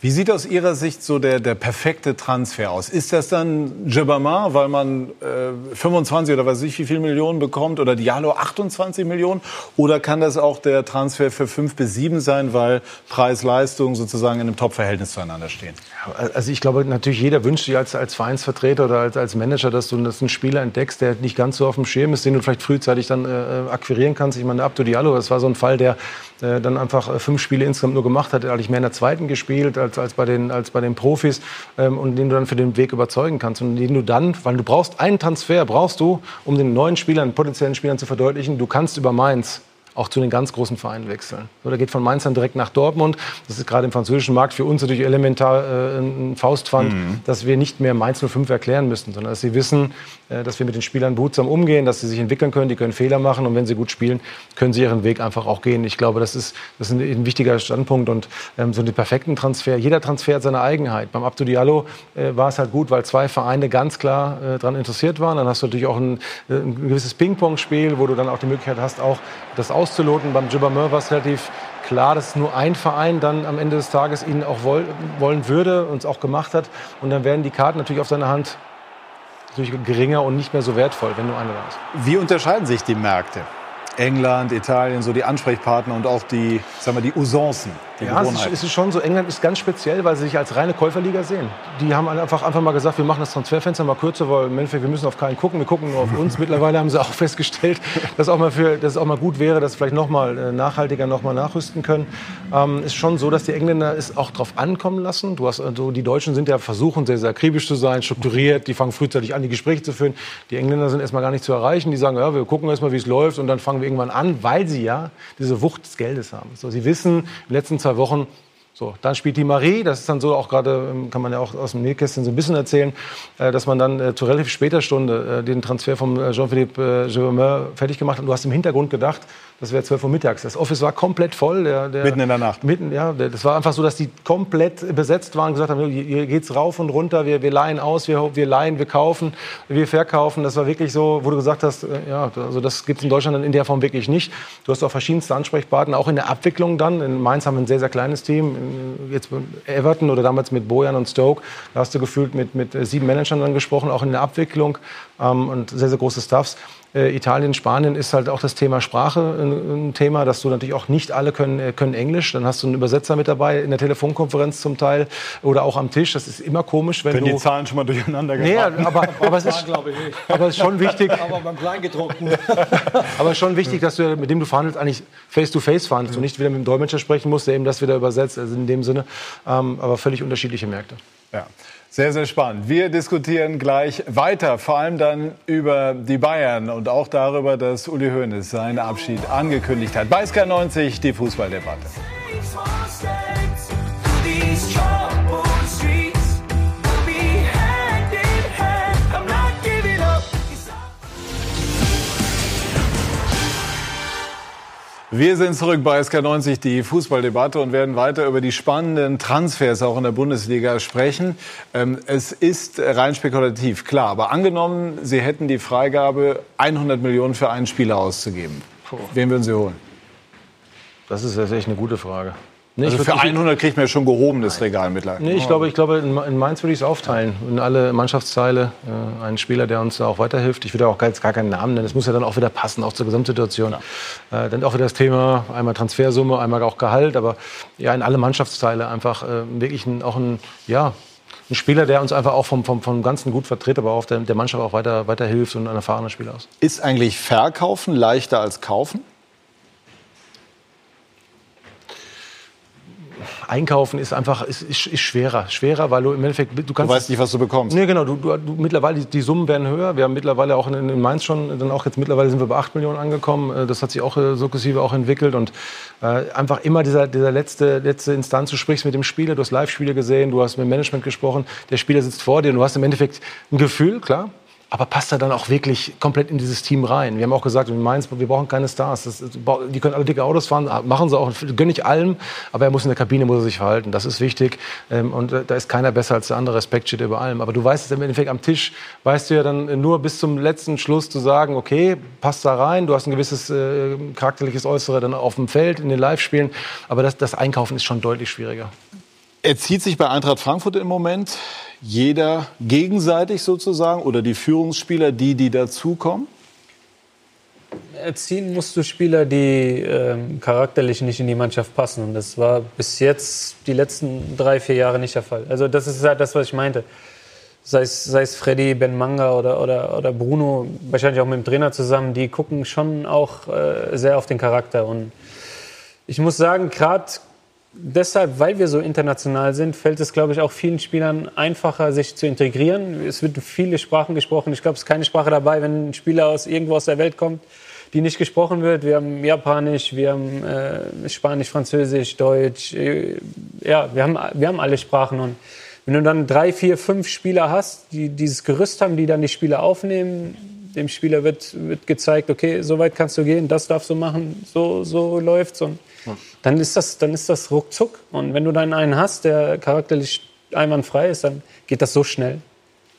Wie sieht aus Ihrer Sicht so der, der perfekte Transfer aus? Ist das dann Jebama, weil man äh, 25 oder weiß ich wie viel Millionen bekommt oder Diallo 28 Millionen? Oder kann das auch der Transfer für 5 bis 7 sein, weil Preis-Leistung sozusagen in einem Top-Verhältnis zueinander stehen? Also ich glaube natürlich, jeder wünscht sich als, als Vereinsvertreter oder als, als Manager, dass du dass einen Spieler entdeckst, der nicht ganz so auf dem Schirm ist, den du vielleicht frühzeitig dann äh, akquirieren kannst. Ich meine, Abdo Diallo, das war so ein Fall, der äh, dann einfach äh, fünf Spiele insgesamt nur gemacht hat, eigentlich mehr in der zweiten gespielt als, als, bei, den, als bei den Profis ähm, und den du dann für den Weg überzeugen kannst und den du dann, weil du brauchst einen Transfer, brauchst du, um den neuen Spielern, potenziellen Spielern zu verdeutlichen, du kannst über Mainz auch zu den ganz großen Vereinen wechseln. So, der geht von Mainz dann direkt nach Dortmund. Das ist gerade im französischen Markt für uns natürlich elementar äh, ein Faustpfand, Mhm. dass wir nicht mehr Mainz 05 erklären müssen, sondern dass sie wissen, äh, dass wir mit den Spielern behutsam umgehen, dass sie sich entwickeln können, die können Fehler machen und wenn sie gut spielen, können sie ihren Weg einfach auch gehen. Ich glaube, das ist, das ist ein, ein wichtiger Standpunkt und ähm, so einen perfekten Transfer. Jeder Transfer hat seine Eigenheit. Beim Abdou Diallo äh, war es halt gut, weil zwei Vereine ganz klar äh, daran interessiert waren. Dann hast du natürlich auch ein, äh, ein gewisses Ping-Pong-Spiel, wo du dann auch die Möglichkeit hast, auch das auszuloten. Beim Gibbermeur war es relativ klar, dass nur ein Verein dann am Ende des Tages ihn auch woll, wollen würde und es auch gemacht hat. Und dann werden die Karten natürlich auf seine Hand geringer und nicht mehr so wertvoll, wenn nur einer da ist. Wie unterscheiden sich die Märkte? England, Italien, so die Ansprechpartner und auch die, sagen wir, die Usancen, die Ja, Gewohnheiten. es ist schon so. England ist ganz speziell, weil sie sich als reine Käuferliga sehen. Die haben einfach, einfach mal gesagt, wir machen das Transferfenster mal kürzer, weil im Endeffekt, wir müssen auf keinen gucken, wir gucken nur auf uns. <laughs> Mittlerweile haben sie auch festgestellt, dass, auch mal für, dass es auch mal gut wäre, dass vielleicht noch mal äh, nachhaltiger noch mal nachrüsten können. Ähm, ist schon so, dass die Engländer es auch drauf ankommen lassen. Du hast, also die Deutschen sind ja versuchen, sehr, sehr akribisch zu sein, strukturiert. Die fangen frühzeitig an, die Gespräche zu führen. Die Engländer sind erstmal gar nicht zu erreichen. Die sagen, ja, wir gucken erstmal, wie es läuft und dann fangen wir irgendwann an, weil sie ja diese Wucht des Geldes haben. So, sie wissen, in den letzten zwei Wochen, So, dann spielt die Marie, das ist dann so auch gerade, ähm, kann man ja auch aus dem Nähkästchen so ein bisschen erzählen, äh, dass man dann äh, zu relativ später Stunde äh, den Transfer von äh, Jean-Philippe äh, Germain fertig gemacht hat. Und du hast im Hintergrund gedacht, das wäre 12 Uhr mittags. Das Office war komplett voll. Der, der, Mitten in der Nacht. Mitten, ja. Der, das war einfach so, dass die komplett besetzt waren und gesagt haben, hier geht's rauf und runter, wir, wir leihen aus, wir, wir leihen, wir kaufen, wir verkaufen. Das war wirklich so, wo du gesagt hast, äh, ja, also das gibt es in Deutschland in der Form wirklich nicht. Du hast auch verschiedenste Ansprechpartner, auch in der Abwicklung dann. In Mainz haben wir ein sehr, sehr kleines Team. Jetzt Everton oder damals mit Bojan und Stoke, da hast du gefühlt mit, mit sieben Managern dann gesprochen, auch in der Abwicklung ähm, und sehr, sehr große Staffs. Äh, Italien, Spanien ist halt auch das Thema Sprache ein, ein Thema, dass du natürlich auch nicht alle können, äh, können Englisch. Dann hast du einen Übersetzer mit dabei in der Telefonkonferenz zum Teil oder auch am Tisch. Das ist immer komisch, wenn Können du die Zahlen schon mal durcheinander Nee, geraten? aber, aber, es ist, glaube ich nicht. aber es ist schon wichtig. <laughs> Aber beim Kleingedruckten. <laughs> Aber es ist schon wichtig, dass du mit dem du verhandelst, eigentlich face to face verhandelst und nicht wieder mit dem Dolmetscher sprechen musst, der eben das wieder übersetzt. Also in dem Sinne, ähm, aber völlig unterschiedliche Märkte. Ja. Sehr, sehr spannend. Wir diskutieren gleich weiter, vor allem dann über die Bayern und auch darüber, dass Uli Hoeneß seinen Abschied angekündigt hat. Bei SK90 die Fußballdebatte. Wir sind zurück bei SK90, die Fußballdebatte, und werden weiter über die spannenden Transfers auch in der Bundesliga sprechen. Ähm, es ist rein spekulativ, klar, aber angenommen, Sie hätten die Freigabe, 100 Millionen für einen Spieler auszugeben. Wen würden Sie holen? Das ist echt eine gute Frage. Also ich für würd- ich- 100 kriegt man ja schon gehobenes Regal mittlerweile. Nee, ich glaube, ich glaube in in Mainz würde ich es aufteilen. In alle Mannschaftsteile. Äh, einen Spieler, der uns da auch weiterhilft. Ich würde auch gar, gar keinen Namen nennen. Das muss ja dann auch wieder passen, auch zur Gesamtsituation. Äh, dann auch wieder das Thema, einmal Transfersumme, einmal auch Gehalt. Aber ja, in alle Mannschaftsteile einfach äh, wirklich ein, auch ein, ja, ein Spieler, der uns einfach auch vom, vom, vom Ganzen gut vertritt, aber auch der, der Mannschaft auch weiter, weiterhilft und ein erfahrener Spieler ist. Ist eigentlich Verkaufen leichter als Kaufen? Einkaufen ist einfach ist, ist, ist schwerer. Schwerer, weil du im Endeffekt, du kannst. Du weißt nicht, was du bekommst. Nee, genau. Du, du, du, mittlerweile, die, die Summen werden höher. Wir haben mittlerweile auch in, in Mainz schon, dann auch jetzt mittlerweile sind wir bei 8 Millionen angekommen. Äh, Das hat sich auch äh, sukzessive auch entwickelt. Und äh, einfach immer dieser, dieser letzte, letzte Instanz, du sprichst mit dem Spieler, du hast Live-Spiele gesehen, du hast mit dem Management gesprochen, der Spieler sitzt vor dir und du hast im Endeffekt ein Gefühl, klar. Aber passt er dann auch wirklich komplett in dieses Team rein? Wir haben auch gesagt, in Mainz, wir brauchen keine Stars. Das, die können alle dicke Autos fahren, machen sie auch, gönne ich allem. Aber er muss in der Kabine muss er sich verhalten. Das ist wichtig. Ähm, Und äh, da ist keiner besser als der andere. Respekt steht über allem. Aber du weißt es im Endeffekt am Tisch, weißt du ja dann nur bis zum letzten Schluss zu sagen, okay, passt da rein. Du hast ein gewisses äh, charakterliches Äußere dann auf dem Feld, in den Live-Spielen. Aber das, das Einkaufen ist schon deutlich schwieriger. Er zieht sich bei Eintracht Frankfurt im Moment jeder gegenseitig sozusagen oder die Führungsspieler, die, die dazukommen? Erziehen musst du Spieler, die ähm, charakterlich nicht in die Mannschaft passen. Und das war bis jetzt die letzten drei, vier Jahre nicht der Fall. Also das ist halt das, was ich meinte. Sei es, sei es Freddy, Ben Manga oder, oder, oder Bruno, wahrscheinlich auch mit dem Trainer zusammen, die gucken schon auch äh, sehr auf den Charakter. Und ich muss sagen, gerade deshalb, weil wir so international sind, fällt es, glaube ich, auch vielen Spielern einfacher, sich zu integrieren. Es wird viele Sprachen gesprochen. Ich glaube, es ist keine Sprache dabei, wenn ein Spieler aus irgendwo aus der Welt kommt, die nicht gesprochen wird. Wir haben Japanisch, wir haben äh, Spanisch, Französisch, Deutsch. Äh, ja, wir haben, wir haben alle Sprachen. Und wenn du dann drei, vier, fünf Spieler hast, die dieses Gerüst haben, die dann die Spieler aufnehmen, dem Spieler wird, wird gezeigt, okay, so weit kannst du gehen, das darfst du machen, so, so läuft's. Und dann ist, das, dann ist das ruckzuck. Und wenn du dann einen hast, der charakterlich einwandfrei ist, dann geht das so schnell.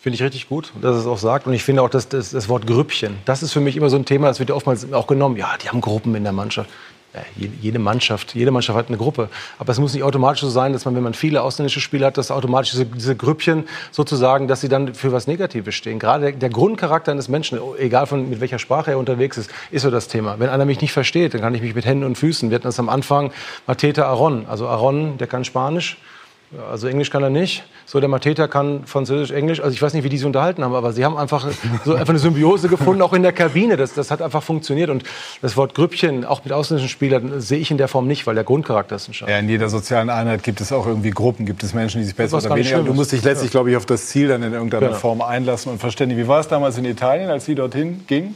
Finde ich richtig gut, dass es auch sagt. Und ich finde auch, dass das, das Wort Grüppchen, das ist für mich immer so ein Thema, das wird ja oftmals auch genommen. Ja, die haben Gruppen in der Mannschaft. Ja, jede, Mannschaft, jede Mannschaft hat eine Gruppe. Aber es muss nicht automatisch so sein, dass man, wenn man viele ausländische Spieler hat, dass automatisch diese, diese Grüppchen sozusagen, dass sie dann für was Negatives stehen. Gerade der, Grundcharakter eines Menschen, egal von mit welcher Sprache er unterwegs ist, ist so das Thema. Wenn einer mich nicht versteht, dann kann ich mich mit Händen und Füßen. Wir hatten das am Anfang, Mateta Aron. Also Aron, der kann Spanisch. Also Englisch kann er nicht. So der Mateta kann Französisch, Englisch. Also ich weiß nicht, wie die sich unterhalten haben, aber sie haben einfach so einfach eine Symbiose gefunden, auch in der Kabine. Das, das hat einfach funktioniert. Und das Wort Grüppchen, auch mit ausländischen Spielern, sehe ich in der Form nicht, weil der Grundcharakter ist entscheidend. Ja, in jeder sozialen Einheit gibt es auch irgendwie Gruppen, gibt es Menschen, die sich besser oder weniger. Du musst dich letztlich, Ja. glaube ich, auf das Ziel dann in irgendeiner Genau. Form einlassen und verständigen. Wie war es damals in Italien, als Sie dorthin gingen?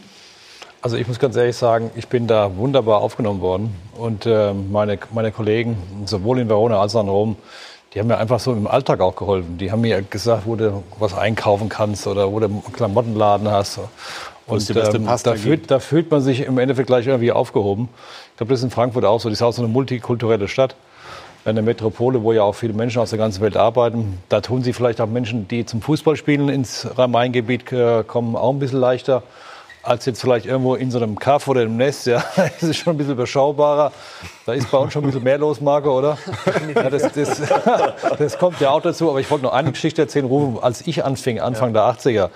Also ich muss ganz ehrlich sagen, ich bin da wunderbar aufgenommen worden. Und äh, meine, meine Kollegen, sowohl in Verona als auch in Rom, die haben mir einfach so im Alltag auch geholfen. Die haben mir gesagt, wo du was einkaufen kannst oder wo du einen Klamottenladen hast. Und ähm, da, fühlt, da, fühlt, man sich im Endeffekt gleich irgendwie aufgehoben. Ich glaube, das ist in Frankfurt auch so. Das ist auch so eine multikulturelle Stadt. Eine Metropole, wo ja auch viele Menschen aus der ganzen Welt arbeiten. Da tun sie vielleicht auch Menschen, die zum Fußballspielen ins Rhein-Main-Gebiet äh, kommen, auch ein bisschen leichter als jetzt vielleicht irgendwo in so einem Kaff oder im Nest. Ja, das <laughs> ist schon ein bisschen überschaubarer. Da ist bei uns schon ein bisschen mehr los, Marco, oder? Ja, das, das, <laughs> das, kommt ja auch dazu. Aber ich wollte noch eine Geschichte erzählen, Rufen, als ich anfing, Anfang der 80er.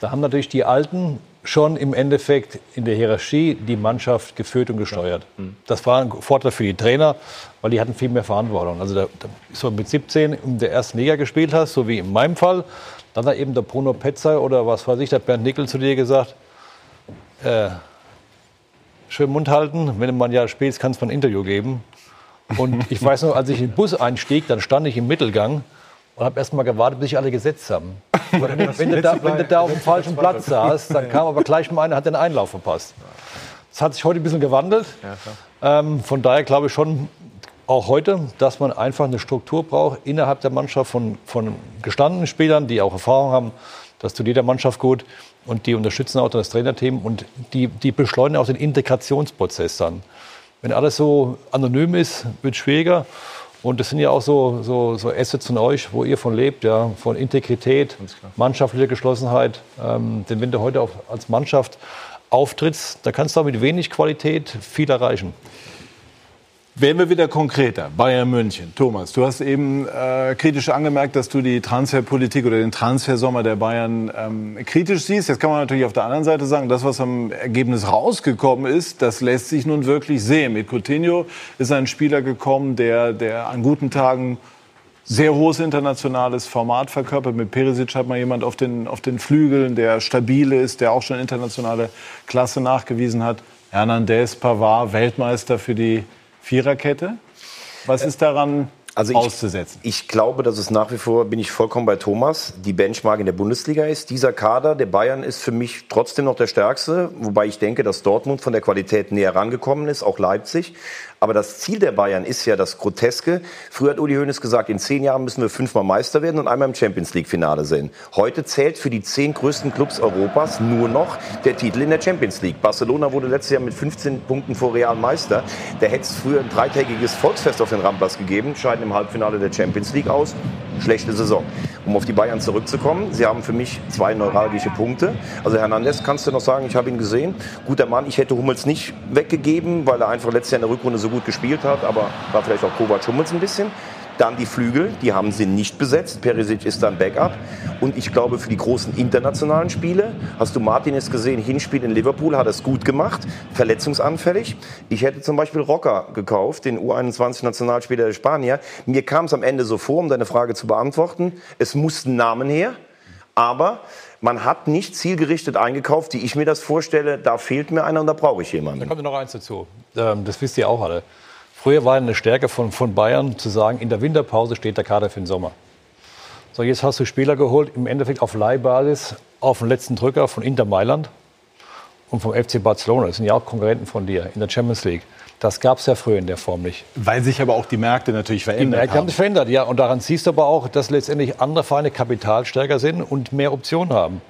Da haben natürlich die Alten schon im Endeffekt in der Hierarchie die Mannschaft geführt und gesteuert. Mhm. Das war ein Vorteil für die Trainer, weil die hatten viel mehr Verantwortung. Also da, da, so mit 17 in der ersten Liga gespielt hast, so wie in meinem Fall, dann hat eben der Bruno Petzer oder was weiß ich, der Bernd Nickel zu dir gesagt, äh, schön Mund halten. Wenn man ja spielt, kann es mal ein Interview geben. Und ich weiß noch, als ich in den Bus einstieg, dann stand ich im Mittelgang und habe erst mal gewartet, bis sich alle gesetzt haben. <laughs> wenn, du da, wenn, du da, auf dem falschen Platz saß, dann kam aber gleich mal einer, hat den Einlauf verpasst. Das hat sich heute ein bisschen gewandelt. Ähm, von daher glaube ich schon auch heute, dass man einfach eine Struktur braucht innerhalb der Mannschaft von, von gestandenen Spielern, die auch Erfahrung haben. Das tut jeder Mannschaft gut. Und die unterstützen auch das Trainerteam und die, die beschleunigen auch den Integrationsprozess dann. Wenn alles so anonym ist, wird es schwieriger. Und das sind ja auch so, so, so Assets von euch, wo ihr von lebt, ja, von Integrität, mannschaftlicher Geschlossenheit. Ähm, denn wenn du heute auf, als Mannschaft auftrittst, da kannst du auch mit wenig Qualität viel erreichen. Werden wir wieder konkreter. Bayern München. Thomas, du hast eben äh, kritisch angemerkt, dass du die Transferpolitik oder den Transfersommer der Bayern ähm, kritisch siehst. Jetzt kann man natürlich auf der anderen Seite sagen, das, was am Ergebnis rausgekommen ist, das lässt sich nun wirklich sehen. Mit Coutinho ist ein Spieler gekommen, der, der an guten Tagen sehr hohes internationales Format verkörpert. Mit Perisic hat man jemand auf den, auf den Flügeln, der stabil ist, der auch schon internationale Klasse nachgewiesen hat. Hernandez, Pavard, Weltmeister für die Viererkette. Was ist daran also ich, auszusetzen? Ich glaube, dass es nach wie vor, bin ich vollkommen bei Thomas, die Benchmark in der Bundesliga ist. Dieser Kader der Bayern ist für mich trotzdem noch der stärkste, wobei ich denke, dass Dortmund von der Qualität näher rangekommen ist, auch Leipzig. Aber das Ziel der Bayern ist ja das Groteske. Früher hat Uli Hoeneß gesagt, in zehn Jahren müssen wir fünfmal Meister werden und einmal im Champions League Finale sehen. Heute zählt für die zehn größten Clubs Europas nur noch der Titel in der Champions League. Barcelona wurde letztes Jahr mit 15 Punkten vor Real Meister. Da hätte es früher ein dreitägiges Volksfest auf den Ramblas gegeben, scheiden im Halbfinale der Champions League aus. Schlechte Saison. Um auf die Bayern zurückzukommen, sie haben für mich zwei neuralgische Punkte. Also Hernandez kannst du noch sagen, ich habe ihn gesehen. Guter Mann, ich hätte Hummels nicht weggegeben, weil er einfach letztes Jahr in der Rückrunde so gut gespielt hat, aber war vielleicht auch Kovac Hummels ein bisschen. Dann die Flügel, die haben sie nicht besetzt. Perisic ist dann Backup. Und ich glaube, für die großen internationalen Spiele, hast du Martinez gesehen, Hinspiel in Liverpool, hat es gut gemacht, verletzungsanfällig. Ich hätte zum Beispiel Rocker gekauft, den U21-Nationalspieler der Spanier. Mir kam es am Ende so vor, um deine Frage zu beantworten, es mussten Namen her, aber man hat nicht zielgerichtet eingekauft, wie ich mir das vorstelle. Da fehlt mir einer und da brauche ich jemanden. Da kommt noch eins dazu. Ähm, das wisst ihr auch alle. Früher war eine Stärke von, von Bayern zu sagen, in der Winterpause steht der Kader für den Sommer. So, jetzt hast du Spieler geholt, im Endeffekt auf Leihbasis, auf den letzten Drücker von Inter Mailand und vom FC Barcelona. Das sind ja auch Konkurrenten von dir in der Champions League. Das gab es ja früher in der Form nicht. Weil sich aber auch die Märkte natürlich verändert die Märkte haben. sich verändert, ja. Und daran siehst du aber auch, dass letztendlich andere Vereine kapitalstärker sind und mehr Optionen haben.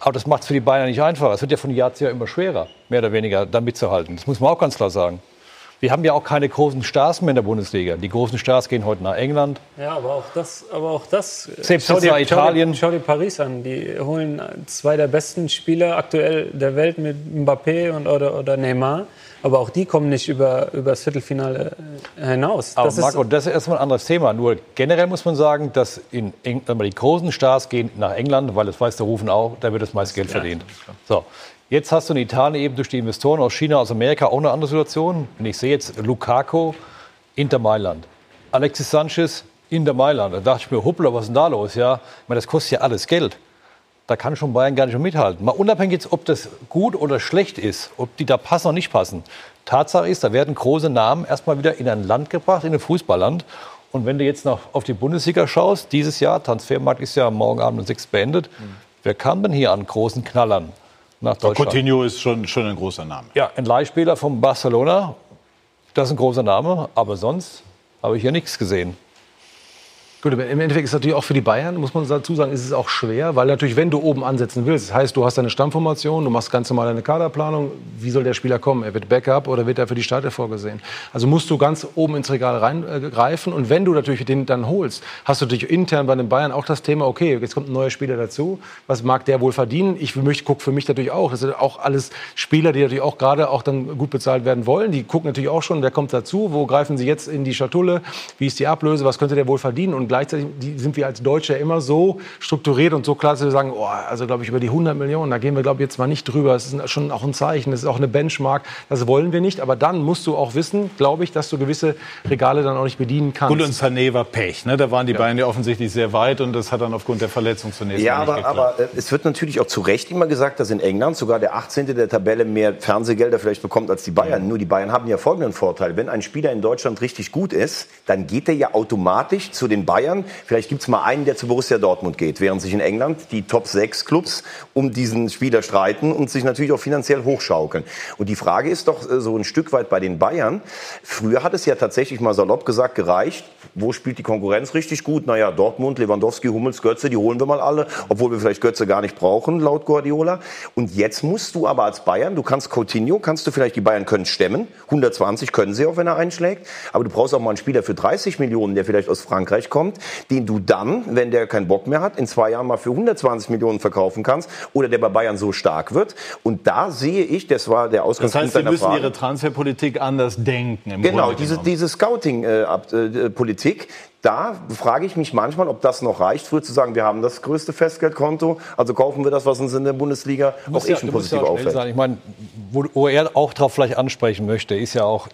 Aber das macht es für die Bayern nicht einfacher. Es wird ja von Jahr zu Jahr immer schwerer, mehr oder weniger, da mitzuhalten. Das muss man auch ganz klar sagen. Wir haben ja auch keine großen Stars mehr in der Bundesliga. Die großen Stars gehen heute nach England. Ja, aber auch das, aber auch das. Selbst schau dir, Italien. Schau dir, schau dir Paris an. Die holen zwei der besten Spieler aktuell der Welt mit Mbappé und, oder, oder Neymar. Aber auch die kommen nicht über, über das Viertelfinale hinaus. Aber das Marco, ist, das ist erstmal ein anderes Thema. Nur generell muss man sagen, dass in Eng die großen Stars gehen nach England, weil das weiß der Rufen auch, da wird das meiste Geld verdient. So, Jetzt hast du in Italien eben durch die Investoren aus China, aus Amerika auch eine andere Situation. Und ich sehe jetzt Lukaku, Inter Mailand. Alexis Sanchez, Inter Mailand. Da dachte ich mir, hoppla, was ist denn da los? Ja, ich meine, das kostet ja alles Geld. Da kann schon Bayern gar nicht mehr mithalten. Mal unabhängig jetzt, ob das gut oder schlecht ist, ob die da passen oder nicht passen. Tatsache ist, da werden große Namen erstmal wieder in ein Land gebracht, in ein Fußballland. Und wenn du jetzt noch auf die Bundesliga schaust, dieses Jahr, Transfermarkt ist ja morgen Abend um sechs beendet, mhm. wer kam denn hier an großen Knallern? Nach Deutschland. Coutinho ist schon, schon ein großer Name. Ja, ein Leihspieler von Barcelona, das ist ein großer Name, aber sonst habe ich hier nichts gesehen. Gut, aber im Endeffekt ist natürlich auch für die Bayern, muss man dazu sagen, ist es auch schwer, weil natürlich, wenn du oben ansetzen willst, das heißt, du hast deine Stammformation, du machst ganz normal deine Kaderplanung, wie soll der Spieler kommen? Er wird Backup oder wird er für die Starter vorgesehen? Also musst du ganz oben ins Regal reingreifen und wenn du natürlich den dann holst, hast du natürlich intern bei den Bayern auch das Thema, okay, jetzt kommt ein neuer Spieler dazu, was mag der wohl verdienen? Ich gucke für mich natürlich auch, das sind auch alles Spieler, die natürlich auch gerade auch dann gut bezahlt werden wollen, die gucken natürlich auch schon, wer kommt dazu, wo greifen sie jetzt in die Schatulle, wie ist die Ablöse, was könnte der wohl verdienen und gleichzeitig sind wir als Deutsche immer so strukturiert und so klar, dass wir sagen, oh, also glaube ich über die 100 Millionen, da gehen wir glaube ich jetzt mal nicht drüber. Das ist schon auch ein Zeichen, das ist auch eine Benchmark. Das wollen wir nicht, aber dann musst du auch wissen, glaube ich, dass du gewisse Regale dann auch nicht bedienen kannst. Gut, und Sané war Pech, ne? Da waren die ja. Bayern ja offensichtlich sehr weit und das hat dann aufgrund der Verletzung zunächst ja, nicht aber, aber äh, es wird natürlich auch zu Recht immer gesagt, dass in England sogar der 18. der Tabelle mehr Fernsehgelder vielleicht bekommt als die Bayern. Ja. Nur die Bayern haben ja folgenden Vorteil. Wenn ein Spieler in Deutschland richtig gut ist, dann geht er ja automatisch zu den Bayern. Vielleicht gibt es mal einen, der zu Borussia Dortmund geht, während sich in England die Top 6 Clubs um diesen Spieler streiten und sich natürlich auch finanziell hochschaukeln. Und die Frage ist doch äh, so ein Stück weit bei den Bayern. Früher hat es ja tatsächlich mal salopp gesagt gereicht. Wo spielt die Konkurrenz richtig gut? Naja, Dortmund, Lewandowski, Hummels, Götze, die holen wir mal alle, obwohl wir vielleicht Götze gar nicht brauchen, laut Guardiola. Und jetzt musst du aber als Bayern, du kannst Coutinho, kannst du vielleicht, die Bayern können stemmen. 120 können sie auch, wenn er einschlägt. Aber du brauchst auch mal einen Spieler für 30 Millionen, der vielleicht aus Frankreich kommt, den du dann, wenn der keinen Bock mehr hat, in zwei Jahren mal für 120 Millionen verkaufen kannst oder der bei Bayern so stark wird. Und da sehe ich, das war der Ausgangspunkt Das heißt, sie müssen Frage. ihre Transferpolitik anders denken. genau, diese, diese Scouting-Politik. Äh, da frage ich mich manchmal, ob das noch reicht, früher zu sagen, wir haben das größte Festgeldkonto, also kaufen wir das, was uns in der Bundesliga auch eh schon positiv ja auffällt. Sein. Ich meine, wo, wo er auch darauf vielleicht ansprechen möchte, ist ja auch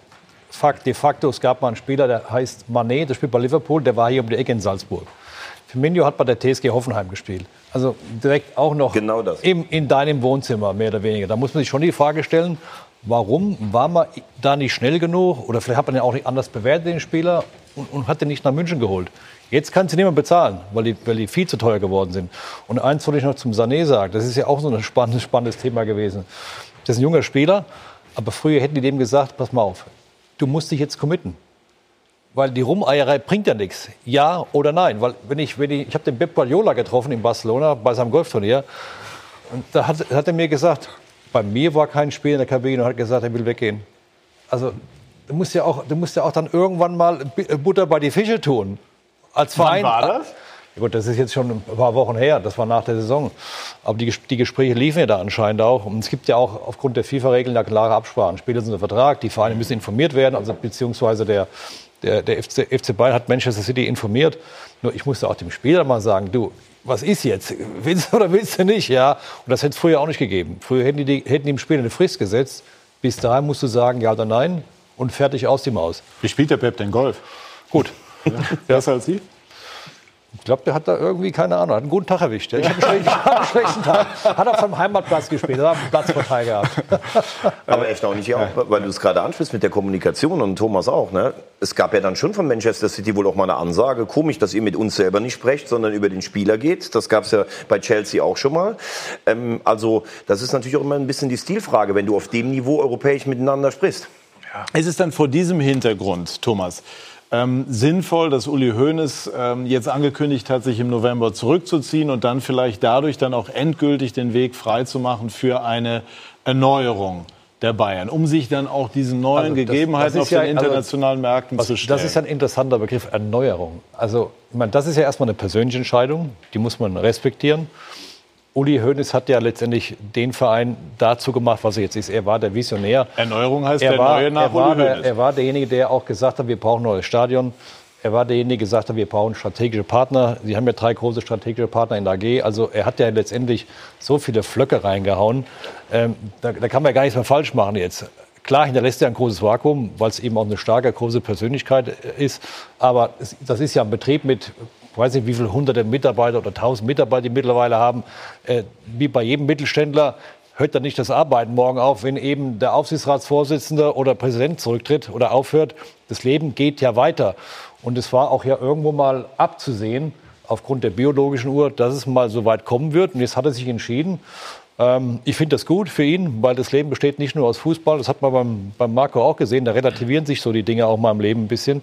Fakt, de facto, es gab mal einen Spieler, der heißt Manet, der spielt bei Liverpool, der war hier um die Ecke in Salzburg. Firmino hat bei der TSG Hoffenheim gespielt. Also direkt auch noch genau im, in deinem Wohnzimmer, mehr oder weniger. Da muss man sich schon die Frage stellen, warum war man da nicht schnell genug? Oder vielleicht hat man ja auch nicht anders bewertet, den Spieler, und, und hat den nicht nach München geholt. Jetzt kann sie niemand bezahlen, weil die, weil die viel zu teuer geworden sind. Und eins wollte ich noch zum Sané sagen, das ist ja auch so ein spannendes, spannendes Thema gewesen. Das ist ein junger Spieler, aber früher hätten die dem gesagt, pass mal auf, du musst dich jetzt committen. Weil die Rumeierei bringt ja nichts. Ja oder nein. Weil wenn ich, wenn ich, ich habe den Pep Guardiola getroffen in Barcelona bei seinem Golfturnier. Und da hat, hat er mir gesagt, bei mir war kein Spiel in der Kabine und hat gesagt, er will weggehen. Also du musst ja auch, du musst ja auch dann irgendwann mal Butter bei die Fische tun. Als Verein. Wann war das? Gut, das ist jetzt schon ein paar Wochen her, das war nach der Saison. Aber die, die Gespräche liefen ja da anscheinend auch. Und es gibt ja auch aufgrund der FIFA-Regeln da klare Absprachen. Spieler sind unter Vertrag, die Vereine müssen informiert werden, also beziehungsweise der, der, der FC, FC Bayern hat Manchester City informiert. Nur ich musste auch dem Spieler mal sagen, du, was ist jetzt? Willst du oder willst du nicht? Ja. Und das hätte es früher auch nicht gegeben. Früher hätten die, hätten die dem Spieler eine Frist gesetzt. Bis dahin musst du sagen, ja oder nein und fertig aus die Maus. Wie spielt der Pep denn Golf? Gut. <laughs> Ja. Besser als Sie? Ich glaube, der hat da irgendwie, keine Ahnung, hat einen guten Tag erwischt. Ich habe einen, einen, schlechten Tag. Hat auf seinem Heimatplatz gespielt, hat einen Platzvorteil gehabt. <laughs> Aber erstaunlich auch, weil du es gerade ansprichst mit der Kommunikation und Thomas auch. Ne? Es gab ja dann schon von Manchester City wohl auch mal eine Ansage. Komisch, dass ihr mit uns selber nicht sprecht, sondern über den Spieler geht. Das gab es ja bei Chelsea auch schon mal. Ähm, also das ist natürlich auch immer ein bisschen die Stilfrage, wenn du auf dem Niveau europäisch miteinander sprichst. Ja. Es ist dann vor diesem Hintergrund, Thomas, ähm, sinnvoll, dass Uli Hoeneß ähm, jetzt angekündigt hat, sich im November zurückzuziehen und dann vielleicht dadurch dann auch endgültig den Weg freizumachen für eine Erneuerung der Bayern, um sich dann auch diesen neuen also das, Gegebenheiten das auf ja, den also internationalen also, Märkten was, zu stellen. Das ist ein interessanter Begriff, Erneuerung. Also, ich meine, das ist ja erstmal eine persönliche Entscheidung, die muss man respektieren. Uli Hoeneß hat ja letztendlich den Verein dazu gemacht, was er jetzt ist. Er war der Visionär. Erneuerung heißt er der war, neue nach er war, der, er war derjenige, der auch gesagt hat, wir brauchen ein neues Stadion. Er war derjenige, der gesagt hat, wir brauchen strategische Partner. Sie haben ja drei große strategische Partner in der AG. Also er hat ja letztendlich so viele Flöcke reingehauen. Ähm, da, da, kann man ja gar nichts mehr falsch machen jetzt. Klar hinterlässt er ein großes Vakuum, weil es eben auch eine starke, große Persönlichkeit ist. Aber das ist ja ein Betrieb mit weiß nicht, wie viele hunderte Mitarbeiter oder tausend Mitarbeiter die mittlerweile haben. Äh, wie bei jedem Mittelständler hört dann nicht das Arbeiten morgen auf, wenn eben der Aufsichtsratsvorsitzende oder Präsident zurücktritt oder aufhört. Das Leben geht ja weiter. Und es war auch ja irgendwo mal abzusehen, aufgrund der biologischen Uhr, dass es mal so weit kommen wird. Und jetzt hat er sich entschieden. Ähm, ich finde das gut für ihn, weil das Leben besteht nicht nur aus Fußball. Das hat man beim, beim Marco auch gesehen. Da relativieren sich so die Dinge auch mal im Leben ein bisschen.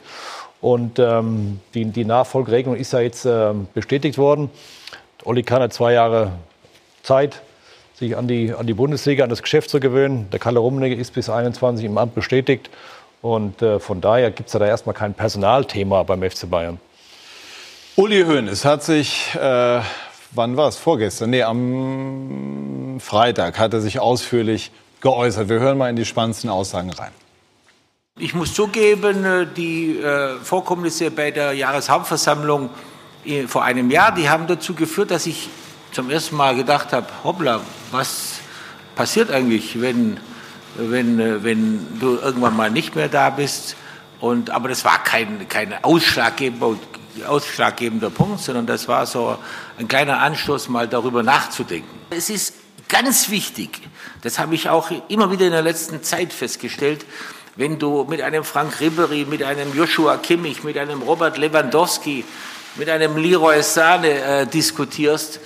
Und ähm, die, die Nachfolgeregelung ist ja jetzt ähm, bestätigt worden. Olli Kahn hat zwei Jahre Zeit, sich an die, an die Bundesliga, an das Geschäft zu gewöhnen. Der Kalle Rummenigge ist bis 21 im Amt bestätigt. Und äh, von daher gibt es da erstmal kein Personalthema beim FC Bayern. Uli Hoeneß hat sich, äh, wann war es? Vorgestern? Nee, am Freitag hat er sich ausführlich geäußert. Wir hören mal in die spannendsten Aussagen rein. Ich muss zugeben, äh, die äh, Vorkommnisse bei der Jahreshauptversammlung äh, vor einem Jahr, die haben dazu geführt, dass ich zum ersten Mal gedacht habe, hoppla, was passiert eigentlich, wenn, wenn, wenn du irgendwann mal nicht mehr da bist? Und, aber das war kein, kein ausschlaggebender, ausschlaggebender Punkt, sondern das war so ein kleiner Anstoß, mal darüber nachzudenken. Es ist ganz wichtig, das habe ich auch immer wieder in der letzten Zeit festgestellt, wenn du mit einem Frank Ribery, mit einem Joshua Kimmich, mit einem Robert Lewandowski, mit einem Leroy Sahne äh, diskutierst,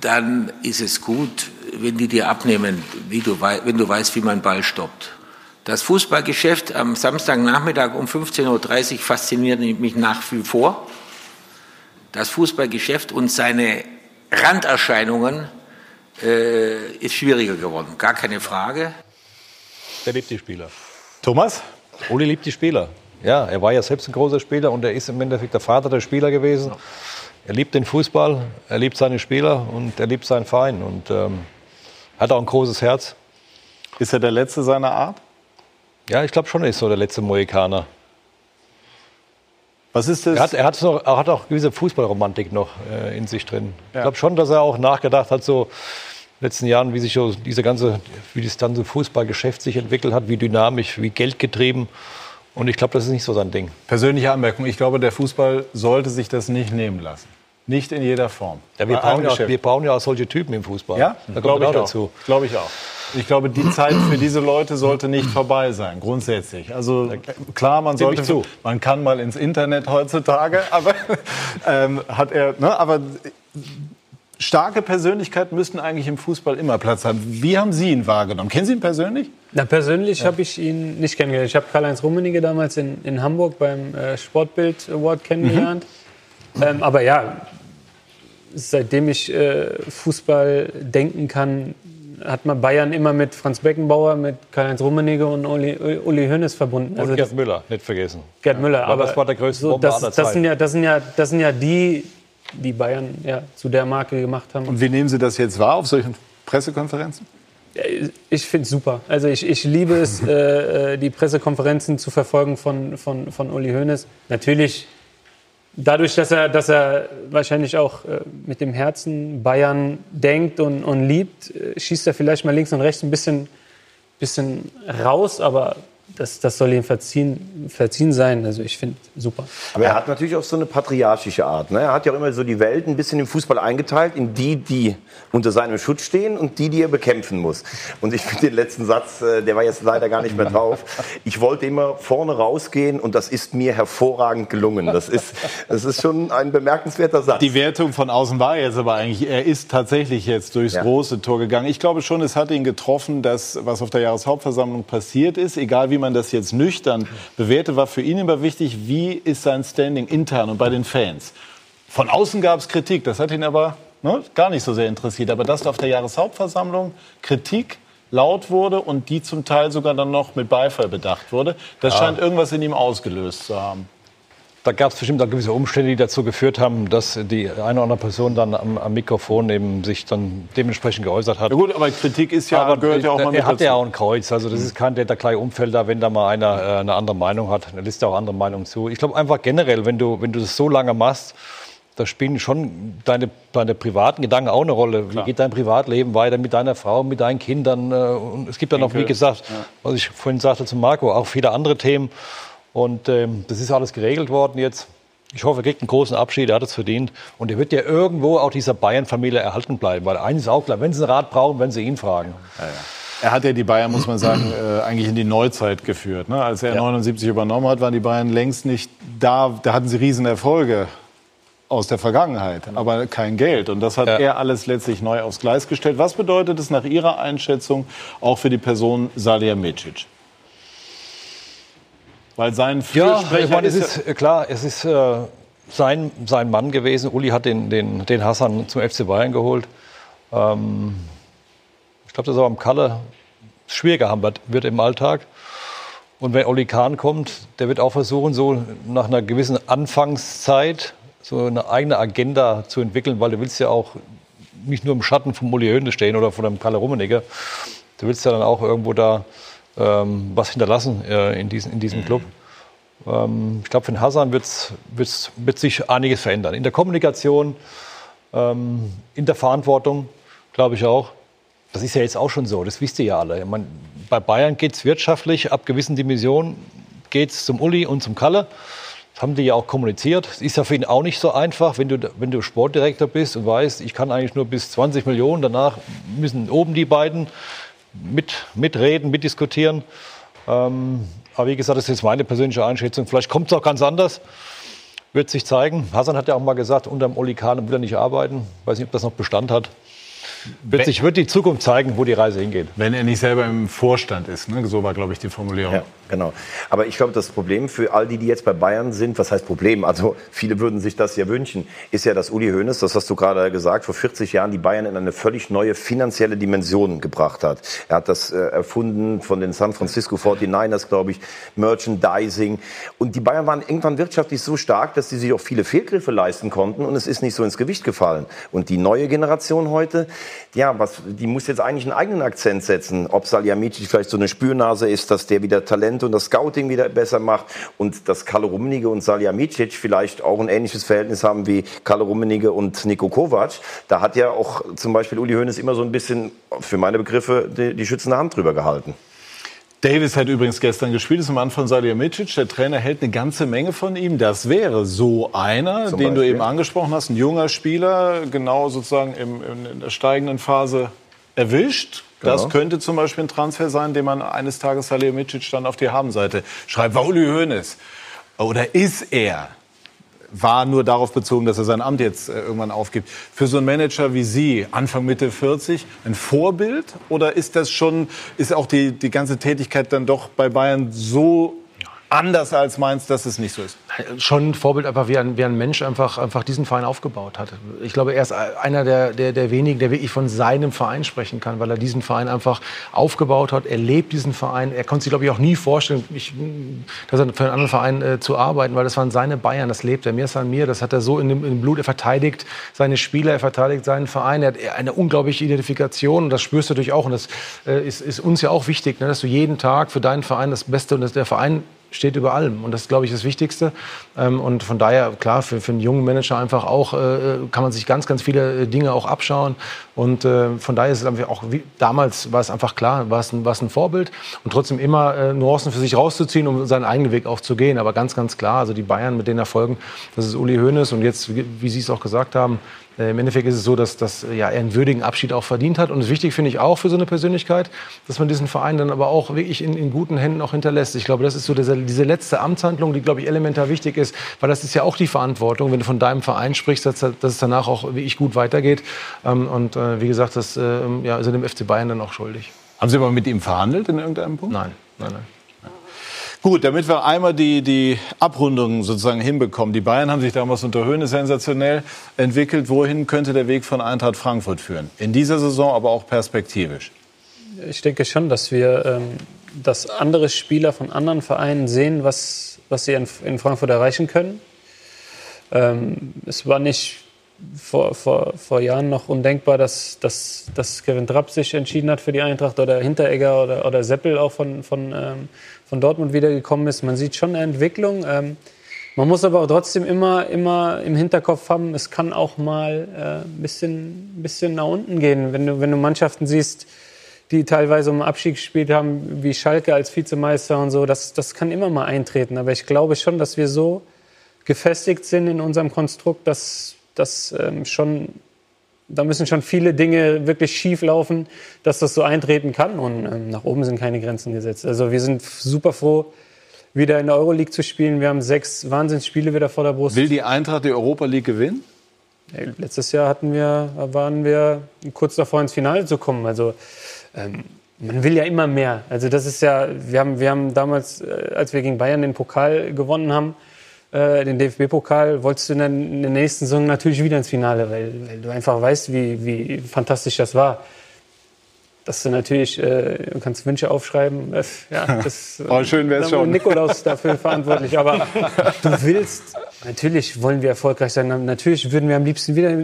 dann ist es gut, wenn die dir abnehmen, du, wenn du weißt, wie man Ball stoppt. Das Fußballgeschäft am Samstagnachmittag um 15.30 Uhr fasziniert mich nach wie vor. Das Fußballgeschäft und seine Randerscheinungen äh, ist schwieriger geworden, gar keine Frage. Der liebt die Spieler. Thomas? Uli liebt die Spieler. Ja, er war ja selbst ein großer Spieler und er ist im Endeffekt der Vater der Spieler gewesen. Er liebt den Fußball, er liebt seine Spieler und er liebt seinen Verein und ähm, hat auch ein großes Herz. Ist er der Letzte seiner Art? Ja, ich glaube schon, er ist so der letzte Mohikaner. Was ist das? Er hat, er hat, noch, er hat auch gewisse Fußballromantik noch äh, in sich drin. Ja. Ich glaube schon, dass er auch nachgedacht hat, so letzten Jahren, wie sich so diese ganze, wie das ganze Fußballgeschäft sich entwickelt hat, wie dynamisch, wie geldgetrieben. Und ich glaube, das ist nicht so sein Ding. Persönliche Anmerkung: Ich glaube, der Fußball sollte sich das nicht nehmen lassen. Nicht in jeder Form. Ja, wir, brauchen ja, wir, brauchen ja, auch solche Typen im Fußball. Ja, da glaube ich auch dazu. Glaube ich auch. Ich glaube, die Zeit für diese Leute sollte nicht vorbei sein, grundsätzlich. Also klar, man sollte, man kann mal ins Internet heutzutage, aber <laughs> ähm, hat er, ne, aber starke Persönlichkeiten müssten eigentlich im Fußball immer Platz haben. Wie haben Sie ihn wahrgenommen? Kennen Sie ihn persönlich? Na, persönlich ja. habe ich ihn nicht kennengelernt. Ich habe Karl-Heinz Rummenigge damals in, in Hamburg beim äh, Sportbild Award kennengelernt. Mhm. Ähm, aber ja, seitdem ich äh, Fußball denken kann, hat man Bayern immer mit Franz Beckenbauer, mit Karl-Heinz Rummenigge und Uli, Uli Hoeneß verbunden. Und also Gerd Müller, nicht vergessen. Gerd Müller. aber das war der größte so, das, das, sind ja, das, sind ja, das sind ja die, die Bayern ja, zu der Marke gemacht haben. Und wie nehmen Sie das jetzt wahr auf solchen Pressekonferenzen? Ich finde es super. Also ich, ich liebe es, <laughs> äh, äh, die Pressekonferenzen zu verfolgen von, von, von Uli Hoeneß. Natürlich dadurch, dass er, dass er wahrscheinlich auch äh, mit dem Herzen Bayern denkt und, und liebt, äh, schießt er vielleicht mal links und rechts ein bisschen, bisschen raus, aber das, das soll ihm verziehen, verziehen sein. Also ich finde super. Aber er hat natürlich auch so eine patriarchische Art. Ne? Er hat ja auch immer so die Welt ein bisschen im Fußball eingeteilt in die, die unter seinem Schutz stehen und die, die er bekämpfen muss. Und ich finde den letzten Satz, äh, der war jetzt leider gar nicht mehr drauf. Ich wollte immer vorne rausgehen und das ist mir hervorragend gelungen. Das ist, das ist schon ein bemerkenswerter Satz. Die Wertung von außen war jetzt aber eigentlich, er ist tatsächlich jetzt durchs ja. große Tor gegangen. Ich glaube schon, es hat ihn getroffen, dass was auf der Jahreshauptversammlung passiert ist, egal wie man man das jetzt nüchtern bewertet, war für ihn immer wichtig, wie ist sein Standing intern und bei den Fans. Von außen gab es Kritik, das hat ihn aber ne, gar nicht so sehr interessiert. Aber dass auf der Jahreshauptversammlung Kritik laut wurde und die zum Teil sogar dann noch mit Beifall bedacht wurde, das ja. scheint irgendwas in ihm ausgelöst zu haben da gab es bestimmt auch gewisse Umstände, die dazu geführt haben, dass die eine oder andere Person dann am, am Mikrofon eben sich dann dementsprechend geäußert hat. Ja gut, aber Kritik ist ja, aber gehört ja auch mal mit Er hat ja auch ein Kreuz. Also das ist kein, der da gleich umfällt, da, wenn da mal einer äh, eine andere Meinung hat. Dann lässt er auch andere Meinungen zu. Ich glaube einfach generell, wenn du, wenn du das so lange machst, da spielen schon deine, deine privaten Gedanken auch eine Rolle. Klar. Wie geht dein Privatleben weiter mit deiner Frau, mit deinen Kindern? Äh, und es gibt ja noch, wie gesagt, ja. was ich vorhin sagte zu Marco, auch viele andere Themen. Und ähm, das ist alles geregelt worden jetzt. Ich hoffe, er kriegt einen großen Abschied, er hat es verdient. Und er wird ja irgendwo auch dieser Bayern-Familie erhalten bleiben. Weil eines ist auch klar, wenn sie einen Rat brauchen, werden sie ihn fragen. Ja, ja. Er hat ja die Bayern, muss man sagen, <clears throat> äh, eigentlich in die Neuzeit geführt. Ne? Als er ja. 79 übernommen hat, waren die Bayern längst nicht da. Da hatten sie Riesenerfolge. aus der Vergangenheit, aber kein Geld. Und das hat er alles letztlich neu aufs Gleis gestellt. Was bedeutet es nach Ihrer Einschätzung auch für die Person Salihamidzic? Weil sein Ja, Fürsprecher ich meine, es ist, ist äh, klar, es ist äh, sein, sein Mann gewesen. Uli hat den, den, den Hassan zum FC Bayern geholt. Ähm, ich glaube, dass er am Kalle schwieriger haben wird, im Alltag. Und wenn Oli Kahn kommt, der wird auch versuchen, so nach einer gewissen Anfangszeit so eine eigene Agenda zu entwickeln, weil du willst ja auch nicht nur im Schatten vom Uli Hoeneß stehen oder von dem Kalle Rummenigge. Du willst ja dann auch irgendwo da ähm, was hinterlassen äh, in, diesen, in diesem Club. Ähm, ich glaube, für den Hassan wird's, wird's, wird sich einiges verändern. In der Kommunikation, ähm, in der Verantwortung, glaube ich auch. Das ist ja jetzt auch schon so, das wisst ihr ja alle. Ich mein, bei Bayern geht es wirtschaftlich, ab gewissen Dimensionen geht zum Uli und zum Kalle. Das haben die ja auch kommuniziert. Es ist ja für ihn auch nicht so einfach, wenn du, wenn du Sportdirektor bist und weißt, ich kann eigentlich nur bis 20 Millionen, danach müssen oben die beiden mit, mitreden, mitdiskutieren. Ähm, aber wie gesagt, das ist meine persönliche Einschätzung. Vielleicht kommt es auch ganz anders. Wird sich zeigen. Hassan hat ja auch mal gesagt, unter dem Oli Kahn will er nicht arbeiten. Weiß nicht, ob das noch Bestand hat. Wird, sich, wird die Zukunft zeigen, wo die Reise hingeht. wenn er nicht selber im Vorstand ist. Ne? So war, glaube ich, die Formulierung. Ja, genau. Aber ich glaube, das Problem für all die, die jetzt bei Bayern sind, was heißt Problem? Also viele würden sich das ja wünschen, ist ja, dass Uli Hoeneß, das hast du gerade gesagt, vor 40 Jahren die Bayern in eine völlig neue finanzielle Dimension gebracht hat. Er hat das äh, erfunden von den San Francisco 49ers, glaube ich, Merchandising. Und die Bayern waren irgendwann wirtschaftlich so stark, dass sie sich auch viele Fehlgriffe leisten konnten und es ist nicht so ins Gewicht gefallen. Und die neue Generation heute, ja, was, die muss jetzt eigentlich einen eigenen Akzent setzen. Ob Salihamidzic vielleicht so eine Spürnase ist, dass der wieder Talent und das Scouting wieder besser macht und dass Kalle Rummenigge und Salihamidzic vielleicht auch ein ähnliches Verhältnis haben wie Kalle Rummenigge und Niko Kovac. Da hat ja auch zum Beispiel Uli Hoeneß immer so ein bisschen, für meine Begriffe, die, die schützende Hand drüber gehalten. Davis hat übrigens gestern gespielt, ist am Mann von Salihamidzic. Der Trainer hält eine ganze Menge von ihm. Das wäre so einer, Zum den du Beispiel? eben angesprochen hast, ein junger Spieler, genau sozusagen im, in der steigenden Phase erwischt. Das Genau. könnte zum Beispiel ein Transfer sein, den man eines Tages Salihamidzic dann auf die Habenseite schreibt. War Uli Hoeneß oder ist er? War nur darauf bezogen, dass er sein Amt jetzt äh, irgendwann aufgibt. Für so einen Manager wie Sie, Anfang Mitte 40, ein Vorbild? Oder ist das schon, ist auch die, die ganze Tätigkeit dann doch bei Bayern so anders als Mainz, dass es nicht so ist? schon ein Vorbild, einfach wie ein, wie ein Mensch einfach, einfach diesen Verein aufgebaut hat. Ich glaube, er ist einer der, der, der wenigen, der wirklich von seinem Verein sprechen kann, weil er diesen Verein einfach aufgebaut hat. Er lebt diesen Verein. Er konnte sich, glaube ich, auch nie vorstellen, ich, dass er für einen anderen Verein äh, zu arbeiten, weil das waren seine Bayern, das lebt er. Mir ist an mir, das hat er so in dem, in dem Blut. Er verteidigt seine Spieler, er verteidigt seinen Verein. Er hat eine unglaubliche Identifikation und das spürst du natürlich auch. Und das äh, ist, ist uns ja auch wichtig, ne, dass du jeden Tag für deinen Verein das Beste und dass der Verein steht über allem. Und das ist, glaube ich, das Wichtigste. Ähm, Und von daher, klar, für, für einen jungen Manager einfach auch, äh, kann man sich ganz, ganz viele äh, Dinge auch abschauen. Und äh, von daher ist es einfach auch, wie, damals war es einfach klar, war es ein, war es ein Vorbild. Und trotzdem immer Nuancen für sich rauszuziehen, um seinen eigenen Weg auch zu gehen. Aber ganz, ganz klar, also die Bayern mit den Erfolgen, das ist Uli Hoeneß. Und jetzt, wie, Sie es auch gesagt haben, Im Endeffekt ist es so, dass, dass äh, ja, er einen würdigen Abschied auch verdient hat. Und es wichtig finde ich auch für so eine Persönlichkeit, dass man diesen Verein dann aber auch wirklich in, in guten Händen auch hinterlässt. Ich glaube, das ist so diese, diese letzte Amtshandlung, die, glaube ich, elementar wichtig ist, weil das ist ja auch die Verantwortung, wenn du von deinem Verein sprichst, dass, dass es danach auch wirklich gut weitergeht. Ähm, Und äh, wie gesagt, das äh, ja, ist er dem FC Bayern dann auch schuldig. Haben Sie aber mit ihm verhandelt in irgendeinem Punkt? Nein, nein, nein. Gut, damit wir einmal die, die Abrundung sozusagen hinbekommen. Die Bayern haben sich damals unter Höhne sensationell entwickelt. Wohin könnte der Weg von Eintracht Frankfurt führen? In dieser Saison, aber auch perspektivisch. Ich denke schon, dass wir, ähm, dass andere Spieler von anderen Vereinen sehen, was, was sie in, in Frankfurt erreichen können. Ähm, es war nicht vor, vor, vor Jahren noch undenkbar, dass, dass, dass Kevin Trapp sich entschieden hat für die Eintracht oder Hinteregger oder, oder Seppel auch von, von, ähm, von Dortmund wiedergekommen ist. Man sieht schon eine Entwicklung. Ähm, man muss aber auch trotzdem immer, immer im Hinterkopf haben, es kann auch mal äh, ein bisschen, bisschen nach unten gehen. Wenn du, wenn du Mannschaften siehst, die teilweise um Abstieg gespielt haben, wie Schalke als Vizemeister und so, das, das kann immer mal eintreten. Aber ich glaube schon, dass wir so gefestigt sind in unserem Konstrukt, dass, dass ähm, schon, da müssen schon viele Dinge wirklich schief laufen, dass das so eintreten kann. Und ähm, nach oben sind keine Grenzen gesetzt. Also wir sind super froh, wieder in der Euroleague zu spielen. Wir haben sechs Wahnsinnsspiele wieder vor der Brust. Will die Eintracht die Europa League gewinnen? Letztes Jahr hatten wir, waren wir kurz davor ins Finale zu kommen. Also ähm, man will ja immer mehr. Also das ist ja, wir haben, wir haben damals, äh, als wir gegen Bayern den Pokal gewonnen haben, äh, den DFB-Pokal, wolltest du in der, in der, nächsten Saison natürlich wieder ins Finale, weil, weil du einfach weißt, wie, wie fantastisch das war dass du natürlich, äh, kannst Wünsche aufschreiben. Äh, ja, <laughs> das, oh, schön wäre es schon. Nikolaus dafür <laughs> verantwortlich. Aber du willst, natürlich wollen wir erfolgreich sein. Natürlich würden wir am liebsten wieder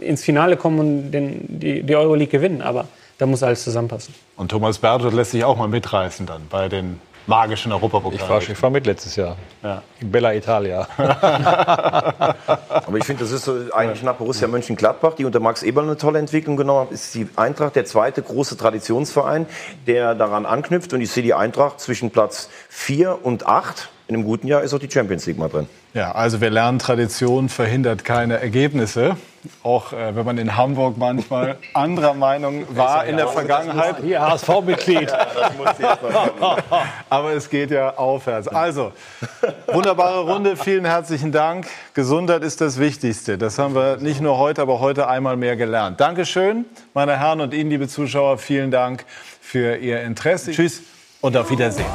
ins Finale kommen und den, die, die Euroleague gewinnen. Aber da muss alles zusammenpassen. Und Thomas Berthold lässt sich auch mal mitreißen dann bei den magischen Europapokal. Ich war, ich war mit letztes Jahr. Ja. In Bella Italia. <laughs> Aber ich finde, das ist so eigentlich nach Borussia Mönchengladbach, die unter Max Eberl eine tolle Entwicklung genommen hat, ist die Eintracht der zweite große Traditionsverein, der daran anknüpft. Und ich sehe die Eintracht zwischen Platz 4 und 8. In einem guten Jahr ist auch die Champions League mal drin. Ja, also wir lernen, Tradition verhindert keine Ergebnisse. Auch äh, wenn man in Hamburg manchmal <laughs> anderer Meinung war in der Vergangenheit. Hier HSV-Mitglied. <laughs> Ja, <laughs> Aber es geht ja aufwärts. Also, wunderbare Runde. Vielen herzlichen Dank. Gesundheit ist das Wichtigste. Das haben wir nicht nur heute, aber heute einmal mehr gelernt. Dankeschön, meine Herren und Ihnen, liebe Zuschauer. Vielen Dank für Ihr Interesse. Tschüss und auf Wiedersehen.